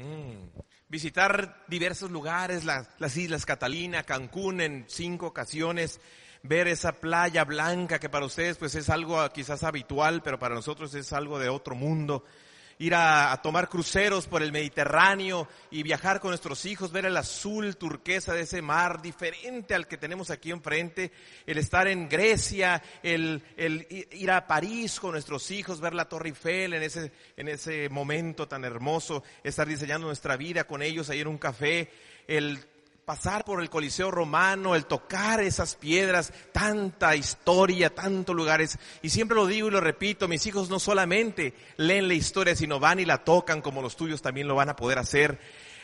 Mm. Visitar diversos lugares, las, las Islas Catalina, Cancún en cinco ocasiones, ver esa playa blanca que para ustedes pues es algo quizás habitual, pero para nosotros es algo de otro mundo ir a, tomar cruceros por el Mediterráneo y viajar con nuestros hijos, ver el azul turquesa de ese mar diferente al que tenemos aquí enfrente, el estar en Grecia, el, el ir a París con nuestros hijos, ver la Torre Eiffel en ese, en ese momento tan hermoso, estar diseñando nuestra vida con ellos ahí en un café, el pasar por el Coliseo Romano, el tocar esas piedras, tanta historia, tantos lugares. Y siempre lo digo y lo repito, mis hijos no solamente leen la historia, sino van y la tocan como los tuyos también lo van a poder hacer.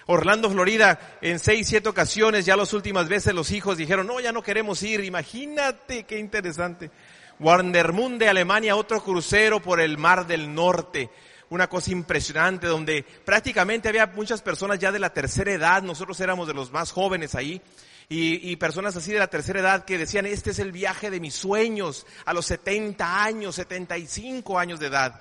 Orlando, Florida, en seis, siete ocasiones, ya las últimas veces los hijos dijeron, no, ya no queremos ir. Imagínate qué interesante. Warnermunde, Alemania, otro crucero por el Mar del Norte una cosa impresionante donde prácticamente había muchas personas ya de la tercera edad, nosotros éramos de los más jóvenes ahí, y, personas así de la tercera edad que decían, este es el viaje de mis sueños a los 70 años, 75 años de edad.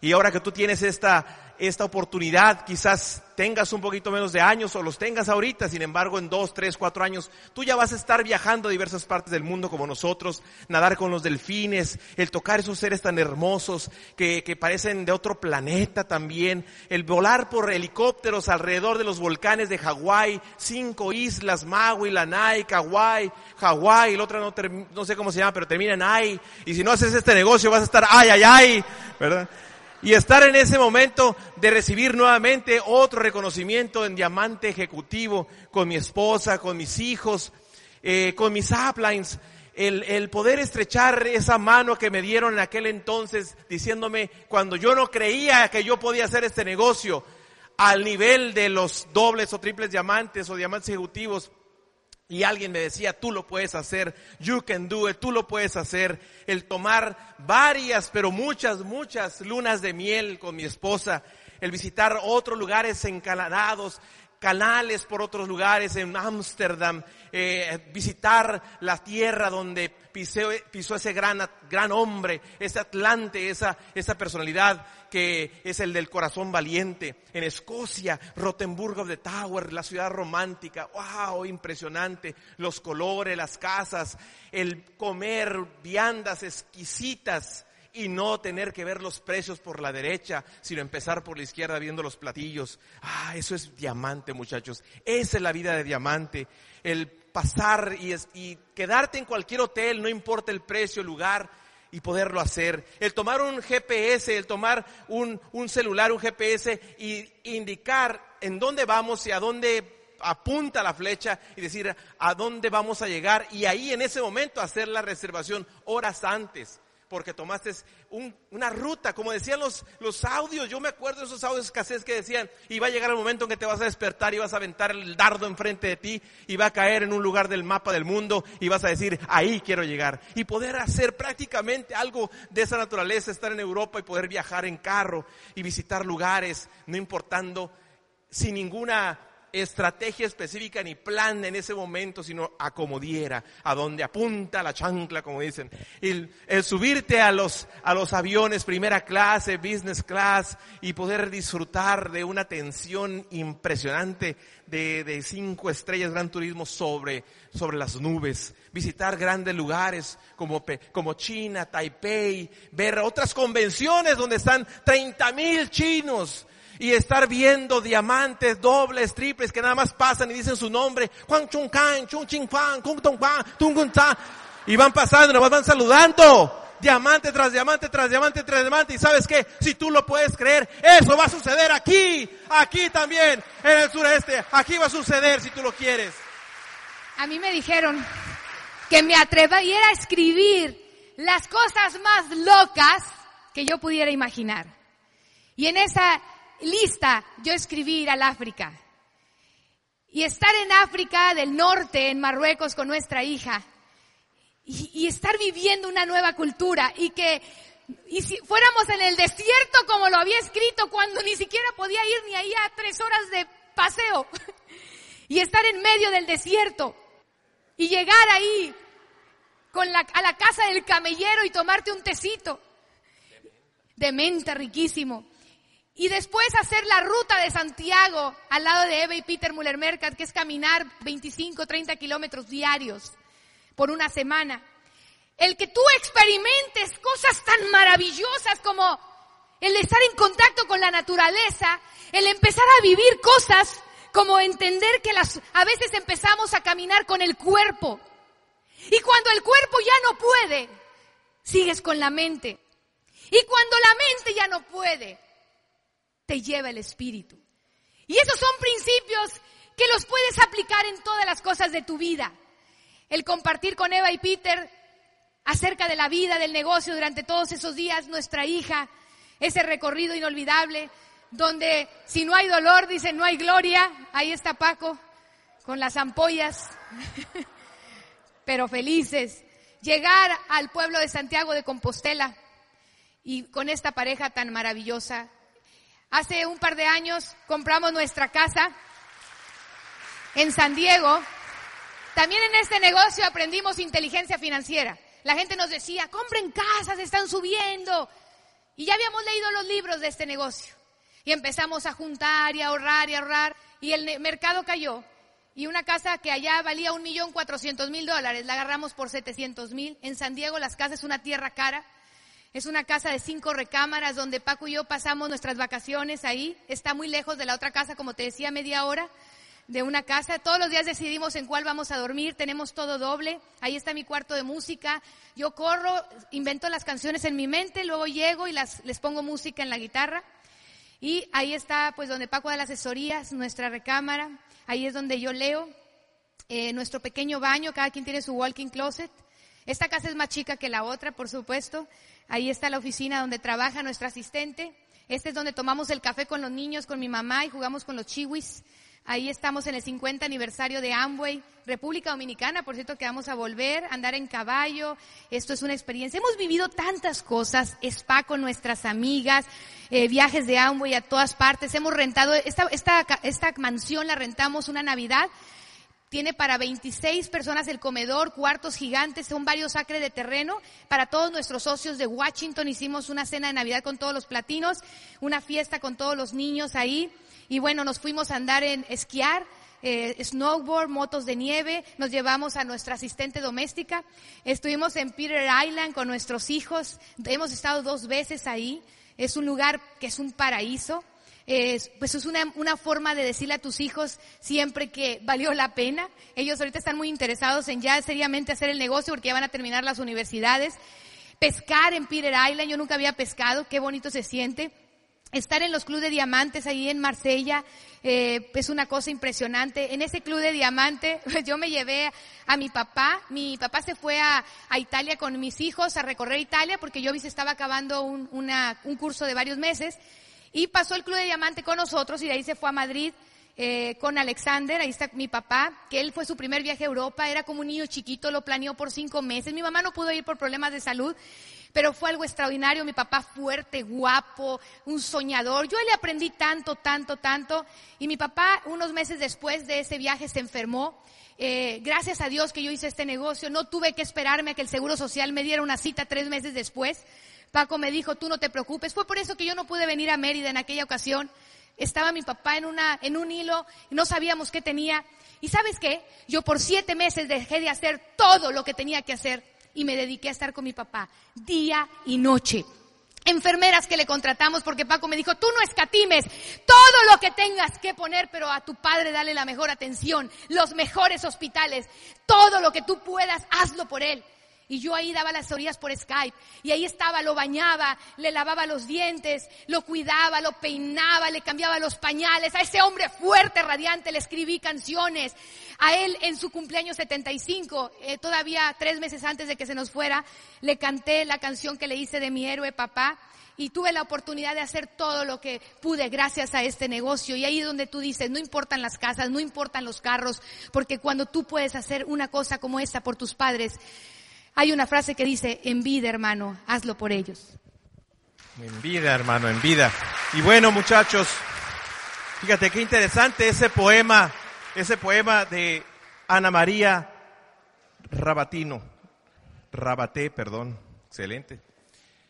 Y ahora que tú tienes esta, esta oportunidad, quizás tengas un poquito menos de años o los tengas ahorita, sin embargo en dos, tres, cuatro años, tú ya vas a estar viajando a diversas partes del mundo como nosotros, nadar con los delfines, el tocar esos seres tan hermosos que, que parecen de otro planeta también, el volar por helicópteros alrededor de los volcanes de Hawái, cinco islas, Maui, Lanai, Kauai, Hawái, el otro no, no sé cómo se llama, pero termina en ay, y si no haces este negocio vas a estar ay, ay, ay, ¿verdad? Y estar en ese momento de recibir nuevamente otro reconocimiento en diamante ejecutivo con mi esposa, con mis hijos, eh, con mis uplines, el, el, poder estrechar esa mano que me dieron en aquel entonces diciéndome cuando yo no creía que yo podía hacer este negocio al nivel de los dobles o triples diamantes o diamantes ejecutivos, y alguien me decía, tú lo puedes hacer, you can do it, tú lo puedes hacer. El tomar varias, pero muchas, muchas lunas de miel con mi esposa, el visitar otros lugares encalanados, canales por otros lugares en Ámsterdam, eh, visitar la tierra donde pisó, pisó ese gran, gran hombre, ese atlante, esa, esa personalidad que es el del corazón valiente. En Escocia, Rottenburg of the Tower, la ciudad romántica, wow, impresionante, los colores, las casas, el comer viandas exquisitas y no tener que ver los precios por la derecha, sino empezar por la izquierda viendo los platillos. Ah, eso es diamante, muchachos. Esa es la vida de diamante. El pasar y quedarte en cualquier hotel, no importa el precio, el lugar, y poderlo hacer. El tomar un GPS, el tomar un, un celular, un GPS y indicar en dónde vamos y a dónde apunta la flecha y decir a dónde vamos a llegar y ahí en ese momento hacer la reservación horas antes porque tomaste una ruta, como decían los, los audios, yo me acuerdo de esos audios escasez que decían, y va a llegar el momento en que te vas a despertar y vas a aventar el dardo enfrente de ti y va a caer en un lugar del mapa del mundo y vas a decir, ahí quiero llegar. Y poder hacer prácticamente algo de esa naturaleza, estar en Europa y poder viajar en carro y visitar lugares, no importando, sin ninguna estrategia específica ni plan en ese momento, sino acomodiera, a donde apunta la chancla, como dicen. El, subirte a los, a los aviones, primera clase, business class, y poder disfrutar de una tensión impresionante de, de cinco estrellas Gran Turismo sobre, sobre las nubes. Visitar grandes lugares como, como China, Taipei, ver otras convenciones donde están 30 mil chinos y estar viendo diamantes dobles, triples que nada más pasan y dicen su nombre, y van pasando, nos van saludando. Diamante tras diamante, tras diamante, tras diamante. Y sabes qué, si tú lo puedes creer, eso va a suceder aquí, aquí también, en el sureste. Aquí va a suceder si tú lo quieres. A mí me dijeron que me atreviera a escribir las cosas más locas que yo pudiera imaginar. Y en esa lista yo escribí ir al África. Y estar en África del Norte, en Marruecos, con nuestra hija. Y, estar viviendo una nueva cultura. Y que, y si fuéramos en el desierto como lo había escrito, cuando ni siquiera podía ir ni ahí a tres horas de paseo. *laughs* Y estar en medio del desierto. Y llegar ahí con la, a la casa del camellero y tomarte un tecito. De menta riquísimo. Y después hacer la ruta de Santiago al lado de Eva y Peter Muller Mercat, que es caminar 25, 30 kilómetros diarios por una semana. El que tú experimentes cosas tan maravillosas como el estar en contacto con la naturaleza, el empezar a vivir cosas como entender que las, a veces empezamos a caminar con el cuerpo. Y cuando el cuerpo ya no puede, sigues con la mente. Y cuando la mente ya no puede, te lleva el Espíritu. Y esos son principios que los puedes aplicar en todas las cosas de tu vida. El compartir con Eva y Peter acerca de la vida, del negocio durante todos esos días, nuestra hija, ese recorrido inolvidable, donde si no hay dolor, dicen no hay gloria, ahí está Paco, con las ampollas, *laughs* pero felices. Llegar al pueblo de Santiago de Compostela y con esta pareja tan maravillosa, Hace un par de años compramos nuestra casa en San Diego. También en este negocio aprendimos inteligencia financiera. La gente nos decía, compren casas, están subiendo. Y ya habíamos leído los libros de este negocio. Y empezamos a juntar y a ahorrar y a ahorrar. Y el mercado cayó. Y una casa que allá valía un millón cuatrocientos mil dólares, la agarramos por setecientos mil. En San Diego las casas es una tierra cara. Es una casa de cinco recámaras donde Paco y yo pasamos nuestras vacaciones ahí. Está muy lejos de la otra casa, como te decía, media hora de una casa. Todos los días decidimos en cuál vamos a dormir. Tenemos todo doble. Ahí está mi cuarto de música. Yo corro, invento las canciones en mi mente, luego llego y les pongo música en la guitarra. Y ahí está, pues, donde Paco da las asesorías, nuestra recámara. Ahí es donde yo leo. Eh, nuestro pequeño baño, cada quien tiene su walking closet. Esta casa es más chica que la otra, por supuesto. Ahí está la oficina donde trabaja nuestra asistente. Este es donde tomamos el café con los niños, con mi mamá y jugamos con los chiwis. Ahí estamos en el 50 aniversario de Amway, República Dominicana, por cierto que vamos a volver, andar en caballo. Esto es una experiencia. Hemos vivido tantas cosas, spa con nuestras amigas, eh, viajes de Amway a todas partes. Hemos rentado, esta, esta, esta mansión la rentamos una Navidad tiene para 26 personas el comedor, cuartos gigantes, son varios acres de terreno. Para todos nuestros socios de Washington hicimos una cena de Navidad con todos los platinos, una fiesta con todos los niños ahí. Y bueno, nos fuimos a andar en esquiar. Eh, snowboard, motos de nieve, nos llevamos a nuestra asistente doméstica, estuvimos en Peter Island con nuestros hijos, hemos estado dos veces ahí, es un lugar que es un paraíso, pues es una, una forma de decirle a tus hijos siempre que valió la pena. Ellos ahorita están muy interesados en ya seriamente hacer el negocio porque ya van a terminar las universidades. Pescar en Peter Island, yo nunca había pescado, qué bonito se siente. estar en los clubes de diamantes ahí en Marsella eh, es una cosa impresionante. En ese club de diamante *laughs* yo me llevé a mi papá. Mi papá se fue a, Italia con mis hijos a recorrer Italia porque yo se estaba acabando un, un curso de varios meses y pasó el club de diamante con nosotros y de ahí se fue a Madrid. Eh, con Alexander, ahí está mi papá, que él fue su primer viaje a Europa, era como un niño chiquito, lo planeó por cinco meses. Mi mamá no pudo ir por problemas de salud pero fue algo extraordinario. Mi papá fuerte, guapo, un soñador. Yo le aprendí tanto, tanto, tanto. Y mi papá, unos meses después de ese viaje, se enfermó. Eh, gracias a Dios que yo hice este negocio. No tuve que esperarme a que el Seguro Social me diera una cita tres meses después. Paco me dijo, tú no te preocupes. Fue por eso que yo no pude venir a Mérida en aquella ocasión. Estaba mi papá en una, en un hilo, y no sabíamos qué tenía. Y sabes qué? Yo por siete meses dejé de hacer todo lo que tenía que hacer y me dediqué a estar con mi papá día y noche. Enfermeras que le contratamos porque Paco me dijo, tú no escatimes todo lo que tengas que poner, pero a tu padre dale la mejor atención, los mejores hospitales, todo lo que tú puedas, hazlo por él. Y yo ahí daba las orillas por Skype. Y ahí estaba, lo bañaba, le lavaba los dientes, lo cuidaba, lo peinaba, le cambiaba los pañales. A ese hombre fuerte, radiante, le escribí canciones. A él en su cumpleaños 75, eh, todavía tres meses antes de que se nos fuera, le canté la canción que le hice de mi héroe papá. Y tuve la oportunidad de hacer todo lo que pude gracias a este negocio. Y ahí es donde tú dices, no importan las casas, no importan los carros, porque cuando tú puedes hacer una cosa como esta por tus padres, hay una frase que dice, en vida, hermano, hazlo por ellos. En vida, hermano, en vida. Y bueno, muchachos, fíjate qué interesante ese poema, ese poema de Ana María Rabatino. Rabaté, perdón. Excelente.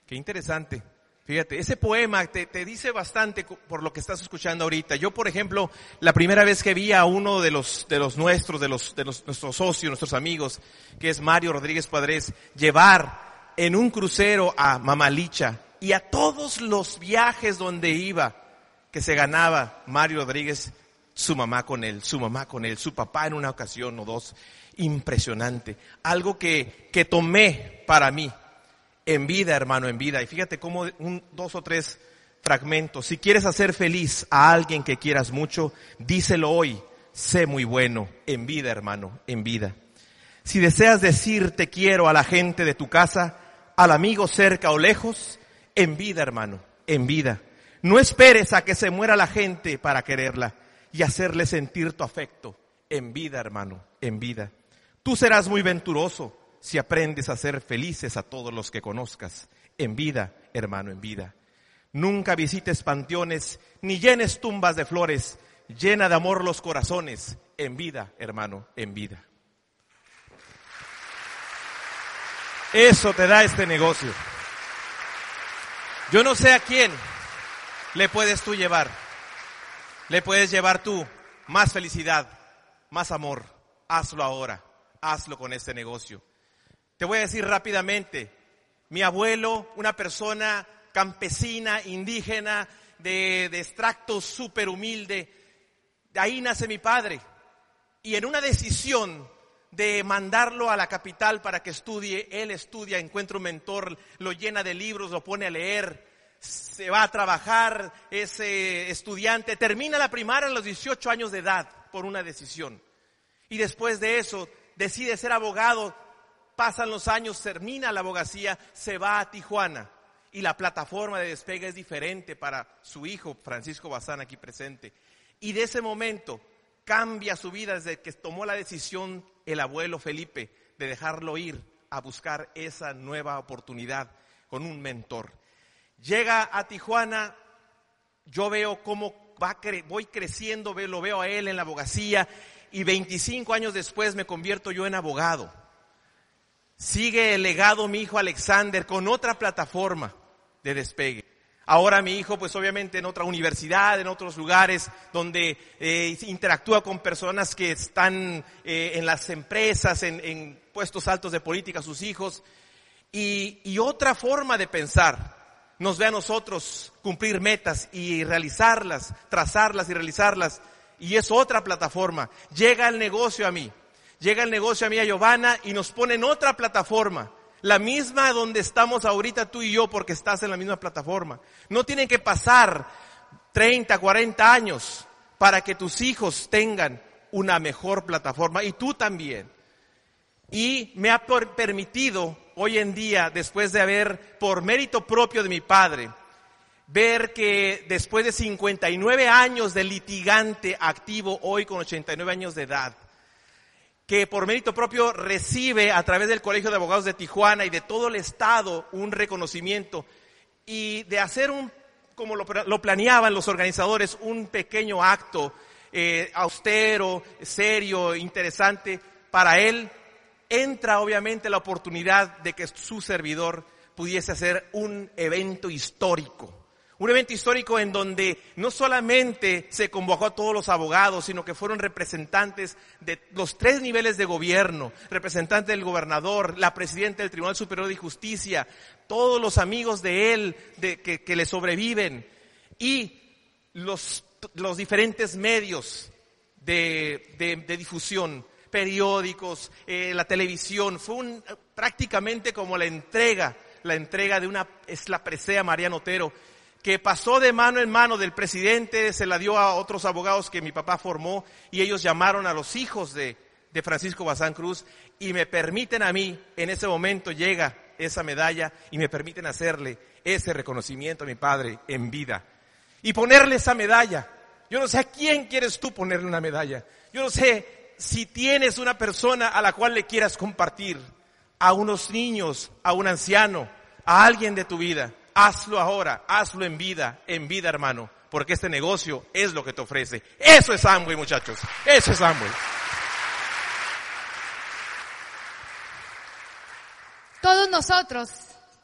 Qué interesante. Fíjate, ese poema te, dice bastante por lo que estás escuchando ahorita. Yo, por ejemplo, la primera vez que vi a uno de los, de los nuestros, de los, de los, nuestros socios, nuestros amigos, que es Mario Rodríguez Padres, llevar en un crucero a Mamalicha y a todos los viajes donde iba, que se ganaba Mario Rodríguez, su mamá con él, su mamá con él, su papá en una ocasión o dos. Impresionante. Algo que, que tomé para mí en vida, hermano, en vida. Y fíjate cómo un, dos o tres fragmentos. Si quieres hacer feliz a alguien que quieras mucho, díselo hoy. Sé muy bueno, en vida, hermano, en vida. Si deseas decir te quiero a la gente de tu casa, al amigo cerca o lejos, en vida, hermano, en vida. No esperes a que se muera la gente para quererla y hacerle sentir tu afecto. En vida, hermano, en vida. Tú serás muy venturoso si aprendes a ser felices a todos los que conozcas, en vida, hermano, en vida. Nunca visites panteones, ni llenes tumbas de flores, llena de amor los corazones, en vida, hermano, en vida. Eso te da este negocio. Yo no sé a quién le puedes tú llevar. Le puedes llevar tú más felicidad, más amor. Hazlo ahora. Hazlo con este negocio. Te voy a decir rápidamente, mi abuelo, una persona campesina, indígena, de, extracto súper humilde, de ahí nace mi padre. Y en una decisión de mandarlo a la capital para que estudie, él estudia, encuentra un mentor, lo llena de libros, lo pone a leer, se va a trabajar, ese estudiante termina la primaria a los 18 años de edad por una decisión. Y después de eso decide ser abogado pasan los años, termina la abogacía, se va a Tijuana y la plataforma de despegue es diferente para su hijo Francisco Bazán aquí presente. Y de ese momento cambia su vida desde que tomó la decisión el abuelo Felipe de dejarlo ir a buscar esa nueva oportunidad con un mentor. Llega a Tijuana, yo veo cómo va voy creciendo, lo veo a él en la abogacía y 25 años después me convierto yo en abogado sigue el legado mi hijo Alexander con otra plataforma de despegue. Ahora mi hijo, pues obviamente en otra universidad, en otros lugares donde eh, interactúa con personas que están eh, en las empresas, en, puestos altos de política, sus hijos. Y, y otra forma de pensar nos ve a nosotros cumplir metas y realizarlas, trazarlas y realizarlas. Y es otra plataforma. Llega el negocio a mí llega el negocio a mí a Giovanna y nos pone en otra plataforma. la misma donde estamos ahorita tú y yo porque estás en la misma plataforma. No tienen que pasar 30, 40 años para que tus hijos tengan una mejor plataforma y tú también. Y me ha permitido hoy en día, después de haber, por mérito propio de mi padre, ver que después de 59 años de litigante activo, hoy con 89 años de edad, que por mérito propio recibe a través del Colegio de Abogados de Tijuana y de todo el Estado un reconocimiento. Y de hacer un, como lo, planeaban los organizadores, un pequeño acto eh, austero, serio, interesante para él, entra obviamente la oportunidad de que su servidor pudiese hacer un evento histórico un evento histórico en donde no solamente se convocó a todos los abogados, sino que fueron representantes de los tres niveles de gobierno, representante del gobernador, la presidenta del Tribunal Superior de Justicia, todos los amigos de él de, que, le sobreviven y los, los diferentes medios de, difusión, periódicos, eh, la televisión. Fue un, prácticamente como la entrega, la entrega de una, es la presea Mariano Otero que pasó de mano en mano del presidente, se la dio a otros abogados que mi papá formó y ellos llamaron a los hijos de, Francisco Bazán Cruz y me permiten a mí, en ese momento llega esa medalla y me permiten hacerle ese reconocimiento a mi padre en vida y ponerle esa medalla. Yo no sé a quién quieres tú ponerle una medalla. Yo no sé si tienes una persona a la cual le quieras compartir, a unos niños, a un anciano, a alguien de tu vida. Hazlo ahora, hazlo en vida, en vida hermano, porque este negocio es lo que te ofrece. Eso es Amway muchachos, eso es Amway. Todos nosotros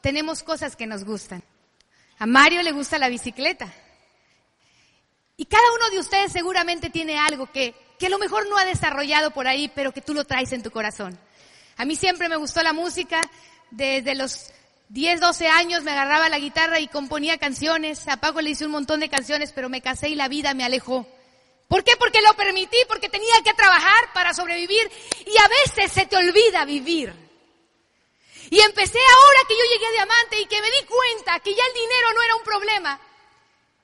tenemos cosas que nos gustan. A Mario le gusta la bicicleta. Y cada uno de ustedes seguramente tiene algo que, que a lo mejor no ha desarrollado por ahí, pero que tú lo traes en tu corazón. A mí siempre me gustó la música, desde los 10, 12 años me agarraba la guitarra y componía canciones. A Paco le hice un montón de canciones, pero me casé y la vida me alejó. ¿Por qué? Porque lo permití, porque tenía que trabajar para sobrevivir y a veces se te olvida vivir. Y empecé ahora que yo llegué a Diamante y que me di cuenta que ya el dinero no era un problema.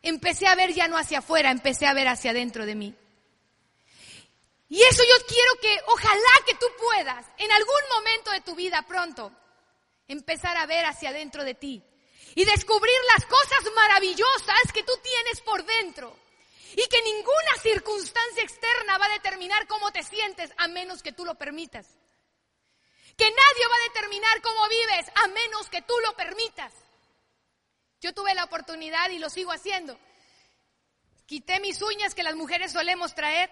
Empecé a ver ya no hacia afuera, empecé a ver hacia adentro de mí. Y eso yo quiero que, ojalá que tú puedas, en algún momento de tu vida pronto, empezar a ver hacia adentro de ti y descubrir las cosas maravillosas que tú tienes por dentro. Y que ninguna circunstancia externa va a determinar cómo te sientes a menos que tú lo permitas. Que nadie va a determinar cómo vives a menos que tú lo permitas. Yo tuve la oportunidad y lo sigo haciendo. Quité mis uñas que las mujeres solemos traer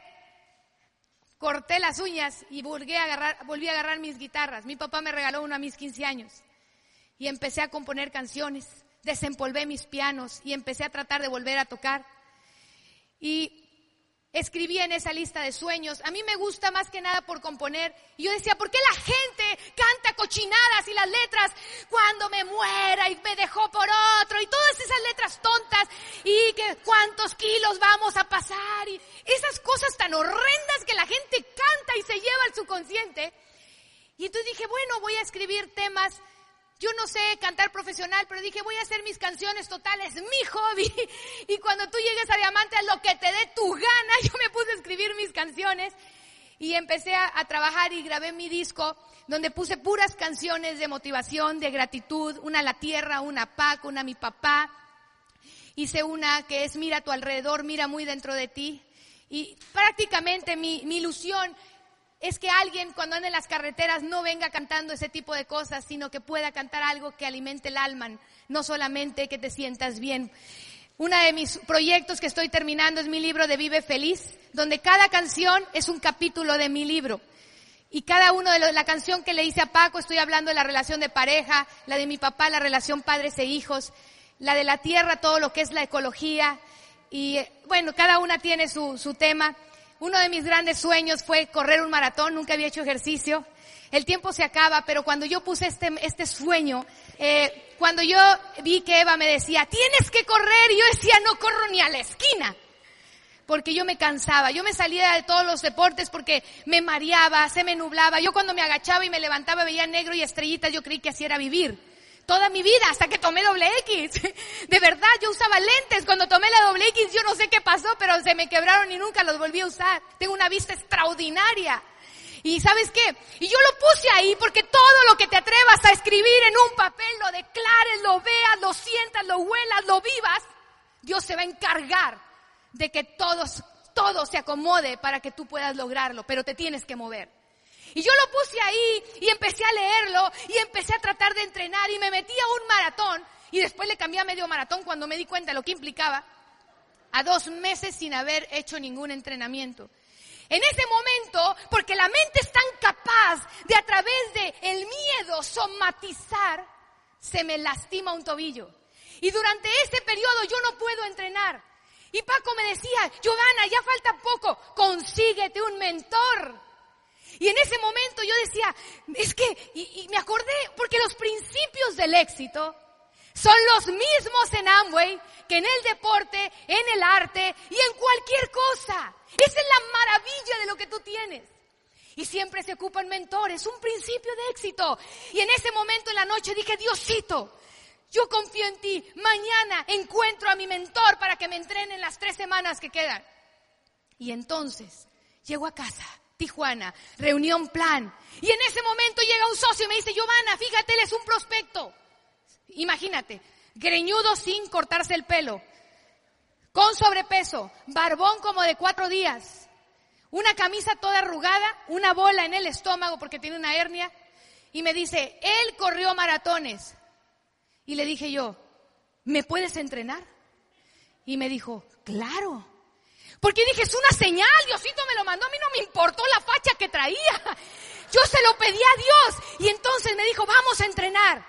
corté las uñas y volví a agarrar, volví a agarrar mis guitarras. Mi papá me regaló una a mis 15 años y empecé a componer canciones, desempolvé mis pianos y empecé a tratar de volver a tocar. Y escribí en esa lista de sueños. A mí me gusta más que nada por componer. Y yo decía, ¿por qué la gente canta cochinadas y las letras cuando me muera y me dejó por otro? Y todas esas letras tontas y que cuántos kilos vamos a pasar y esas cosas tan horrendas que la gente canta y se lleva al subconsciente. Y entonces dije, bueno, voy a escribir temas yo no sé cantar profesional, pero dije, voy a hacer mis canciones totales, mi hobby. *laughs* Y cuando tú llegues a Diamante, lo que te dé tu gana. *laughs* Yo me puse a escribir mis canciones y empecé a, trabajar y grabé mi disco donde puse puras canciones de motivación, de gratitud, una a la tierra, una a Paco, una a mi papá. Hice una que es mira a tu alrededor, mira muy dentro de ti. Y prácticamente mi, mi ilusión es que alguien cuando anda en las carreteras no venga cantando ese tipo de cosas, sino que pueda cantar algo que alimente el alma, no solamente que te sientas bien. Uno de mis proyectos que estoy terminando es mi libro de Vive Feliz, donde cada canción es un capítulo de mi libro. Y cada uno de la canción que le hice a Paco, estoy hablando de la relación de pareja, la de mi papá, la relación padres e hijos, la de la tierra, todo lo que es la ecología. Y eh, bueno, cada una tiene su, su tema. Uno de mis grandes sueños fue correr un maratón, nunca había hecho ejercicio. El tiempo se acaba, pero cuando yo puse este, este sueño, eh, cuando yo vi que Eva me decía, tienes que correr, yo decía, no corro ni a la esquina. porque yo me cansaba. Yo me salía de todos los deportes porque me mareaba, se me nublaba. Yo cuando me agachaba y me levantaba veía negro y estrellitas, yo creí que así era vivir. Toda mi vida, hasta que tomé doble X. *laughs* De verdad, yo usaba lentes. Cuando tomé la doble X, yo no sé qué pasó, pero se me quebraron y nunca los volví a usar. Tengo una vista extraordinaria. Y sabes qué? Y yo lo puse ahí porque todo lo que te atrevas a escribir en un papel, lo declares, lo veas, lo sientas, lo huelas, lo vivas, Dios se va a encargar de que todos, todo se acomode para que tú puedas lograrlo, pero te tienes que mover. Y yo lo puse ahí y empecé a leerlo y empecé a tratar de entrenar y me metí a un maratón y después le cambié a medio maratón cuando me di cuenta de lo que implicaba a dos meses sin haber hecho ningún entrenamiento. En ese momento, porque la mente es tan capaz de a través de el miedo somatizar, se me lastima un tobillo. Y durante ese periodo yo no puedo entrenar. Y Paco me decía, Giovanna, ya falta poco, consíguete un mentor. Y en ese momento yo decía, es que, y, me acordé, porque los principios del éxito son los mismos en Amway que en el deporte, en el arte y en cualquier cosa. Esa es la maravilla de lo que tú tienes. Y siempre se ocupan mentores, un principio de éxito. Y en ese momento en la noche dije, Diosito, yo confío en ti. Mañana encuentro a mi mentor para que me entrenen las tres semanas que quedan. Y entonces llego a casa, Tijuana, reunión plan. Y en ese momento llega un socio y me dice, Giovanna, fíjate, él es un prospecto. Imagínate, greñudo sin cortarse el pelo, con sobrepeso, barbón como de cuatro días, una camisa toda arrugada, una bola en el estómago porque tiene una hernia. Y me dice, él corrió maratones. Y le dije yo, ¿me puedes entrenar? Y me dijo, claro. Porque dije, es una señal, Diosito me lo mandó, a mí no me importó la facha que traía. *laughs* Yo se lo pedí a Dios. Y entonces me dijo, vamos a entrenar.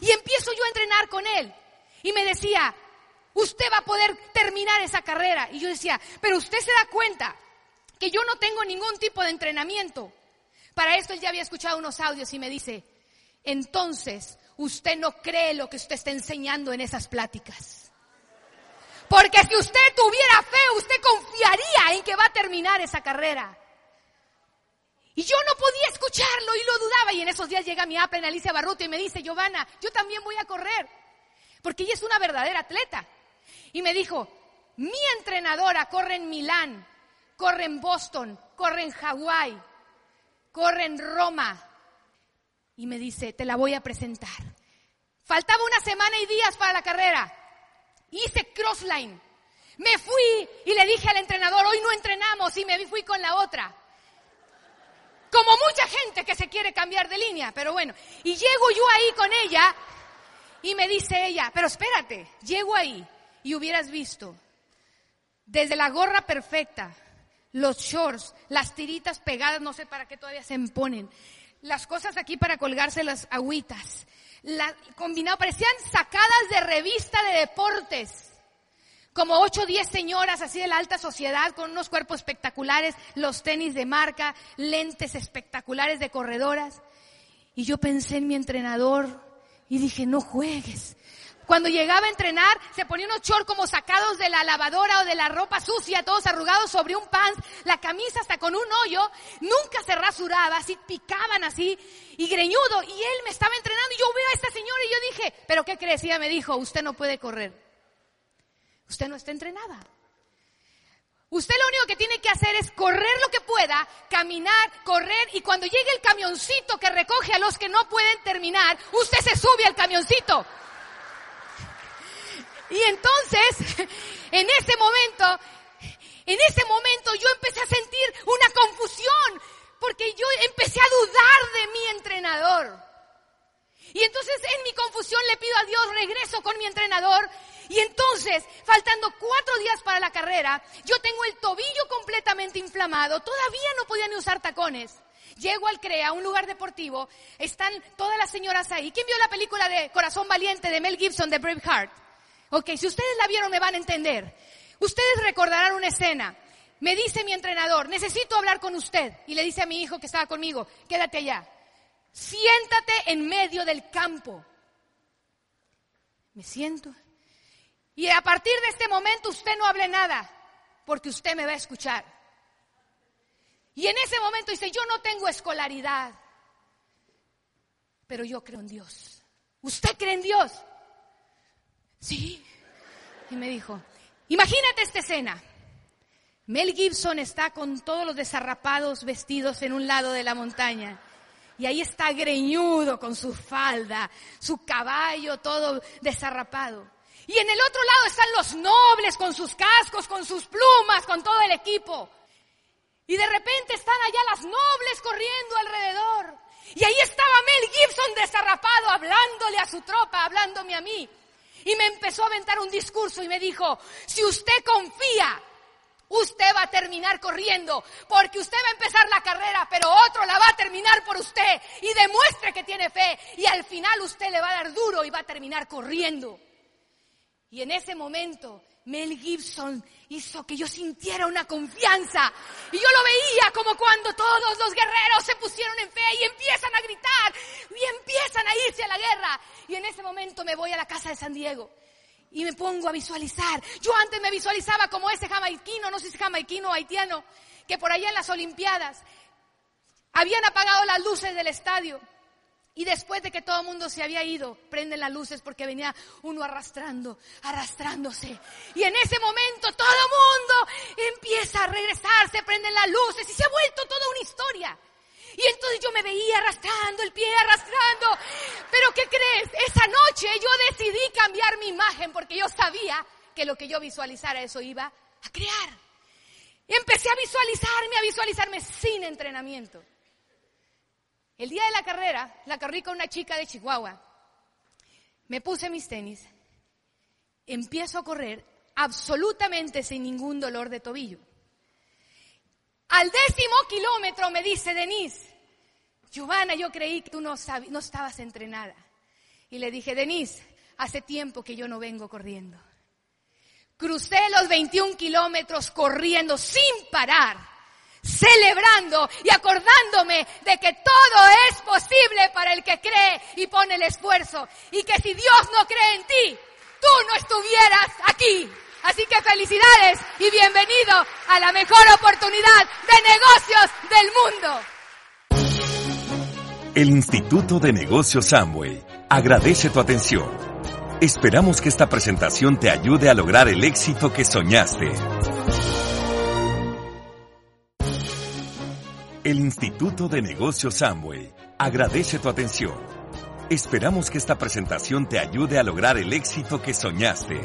Y empiezo yo a entrenar con él. Y me decía, usted va a poder terminar esa carrera. Y yo decía, pero usted se da cuenta que yo no tengo ningún tipo de entrenamiento. Para esto él ya había escuchado unos audios y me dice, entonces usted no cree lo que usted está enseñando en esas pláticas. Porque si usted tuviera fe, usted confiaría en que va a terminar esa carrera. Y yo no podía escucharlo y lo dudaba. Y en esos días llega mi en Alicia Barruto, y me dice, Giovanna, yo también voy a correr. Porque ella es una verdadera atleta. Y me dijo, mi entrenadora corre en Milán, corre en Boston, corre en Hawái, corre en Roma, y me dice, te la voy a presentar. Faltaba una semana y días para la carrera. Hice crossline. Me fui y le dije al entrenador, hoy no entrenamos y me fui con la otra. Como mucha gente que se quiere cambiar de línea, pero bueno. Y llego yo ahí con ella y me dice ella, pero espérate, llego ahí y hubieras visto desde la gorra perfecta, los shorts, las tiritas pegadas, no sé para qué todavía se ponen, las cosas aquí para colgarse las agüitas. La, combinado, parecían sacadas de revista de deportes. Como ocho o diez señoras así de la alta sociedad con unos cuerpos espectaculares, los tenis de marca, lentes espectaculares de corredoras. Y yo pensé en mi entrenador y dije, no juegues. Cuando llegaba a entrenar, se ponía unos shorts como sacados de la lavadora o de la ropa sucia, todos arrugados sobre un pants, la camisa hasta con un hoyo, nunca se rasuraba, así picaban así, y greñudo, y él me estaba entrenando, y yo veo a esta señora y yo dije, pero ¿qué crees? ella me dijo, usted no puede correr. Usted no está entrenada. Usted lo único que tiene que hacer es correr lo que pueda, caminar, correr y cuando llegue el camioncito que recoge a los que no pueden terminar, usted se sube al camioncito. Y entonces, *laughs* en ese momento, en ese momento yo empecé a sentir una confusión, porque yo empecé a dudar de mi entrenador. Y entonces en mi confusión le pido a Dios, regreso con mi entrenador. Y entonces, faltando cuatro días para la carrera, yo tengo el tobillo completamente inflamado, todavía no podía ni usar tacones. Llego al CREA, un lugar deportivo, están todas las señoras ahí. ¿Quién vio la película de Corazón Valiente de Mel Gibson de Braveheart? Ok, si ustedes la vieron me van a entender. Ustedes recordarán una escena. Me dice mi entrenador, necesito hablar con usted. Y le dice a mi hijo que estaba conmigo, quédate allá. Siéntate en medio del campo. Me siento. Y a partir de este momento usted no hable nada. porque usted me va a escuchar. Y en ese momento dice, yo no tengo escolaridad, pero yo creo en Dios. ¿Usted cree en Dios? Sí. Y me dijo, imagínate esta escena. Mel Gibson está con todos los desarrapados vestidos en un lado de la montaña. Y ahí está greñudo con su falda, su caballo todo desarrapado. Y en el otro lado están los nobles con sus cascos, con sus plumas, con todo el equipo. Y de repente están allá las nobles corriendo alrededor. Y ahí estaba Mel Gibson desarrapado, hablándole a su tropa, hablándome a mí. Y me empezó a aventar un discurso y me dijo, si usted confía, usted va a terminar corriendo, porque usted va a empezar la carrera, pero otro la va a terminar por usted. Y demuestre que tiene fe. Y al final usted le va a dar duro y va a terminar corriendo. Y en ese momento Mel Gibson hizo que yo sintiera una confianza. Y yo lo veía como cuando todos los guerreros se pusieron en fe y empiezan a gritar y empiezan a irse a la guerra. Y en ese momento me voy a la casa de San Diego y me pongo a visualizar. Yo antes me visualizaba como ese jamaiquino, no sé si es jamaiquino o haitiano, que por allá en las Olimpiadas habían apagado las luces del estadio y después de que todo el mundo se había ido, prenden las luces porque venía uno arrastrando, arrastrándose. Y en ese momento todo el mundo empieza a regresarse, prenden las luces y se ha vuelto toda una historia. Y entonces yo me veía arrastrando el pie, arrastrando. Pero ¿qué crees? Esa noche yo decidí cambiar mi imagen porque yo sabía que lo que yo visualizara eso iba a crear. Y empecé a visualizarme, a visualizarme sin entrenamiento. El día de la carrera, la corrí con una chica de Chihuahua. Me puse mis tenis, empiezo a correr absolutamente sin ningún dolor de tobillo. Al décimo kilómetro me dice Denise, Giovanna, yo creí que tú no, no estabas entrenada. Y le dije, Denise, hace tiempo que yo no vengo corriendo. Crucé los 21 kilómetros corriendo sin parar celebrando y acordándome de que todo es posible para el que cree y pone el esfuerzo. Y que si Dios no cree en ti, tú no estuvieras aquí. Así que felicidades y bienvenido a la mejor oportunidad de negocios del mundo. El Instituto de Negocios Samway agradece tu atención. Esperamos que esta presentación te ayude a lograr el éxito que soñaste. El Instituto de Negocios Samway agradece tu atención. Esperamos que esta presentación te ayude a lograr el éxito que soñaste.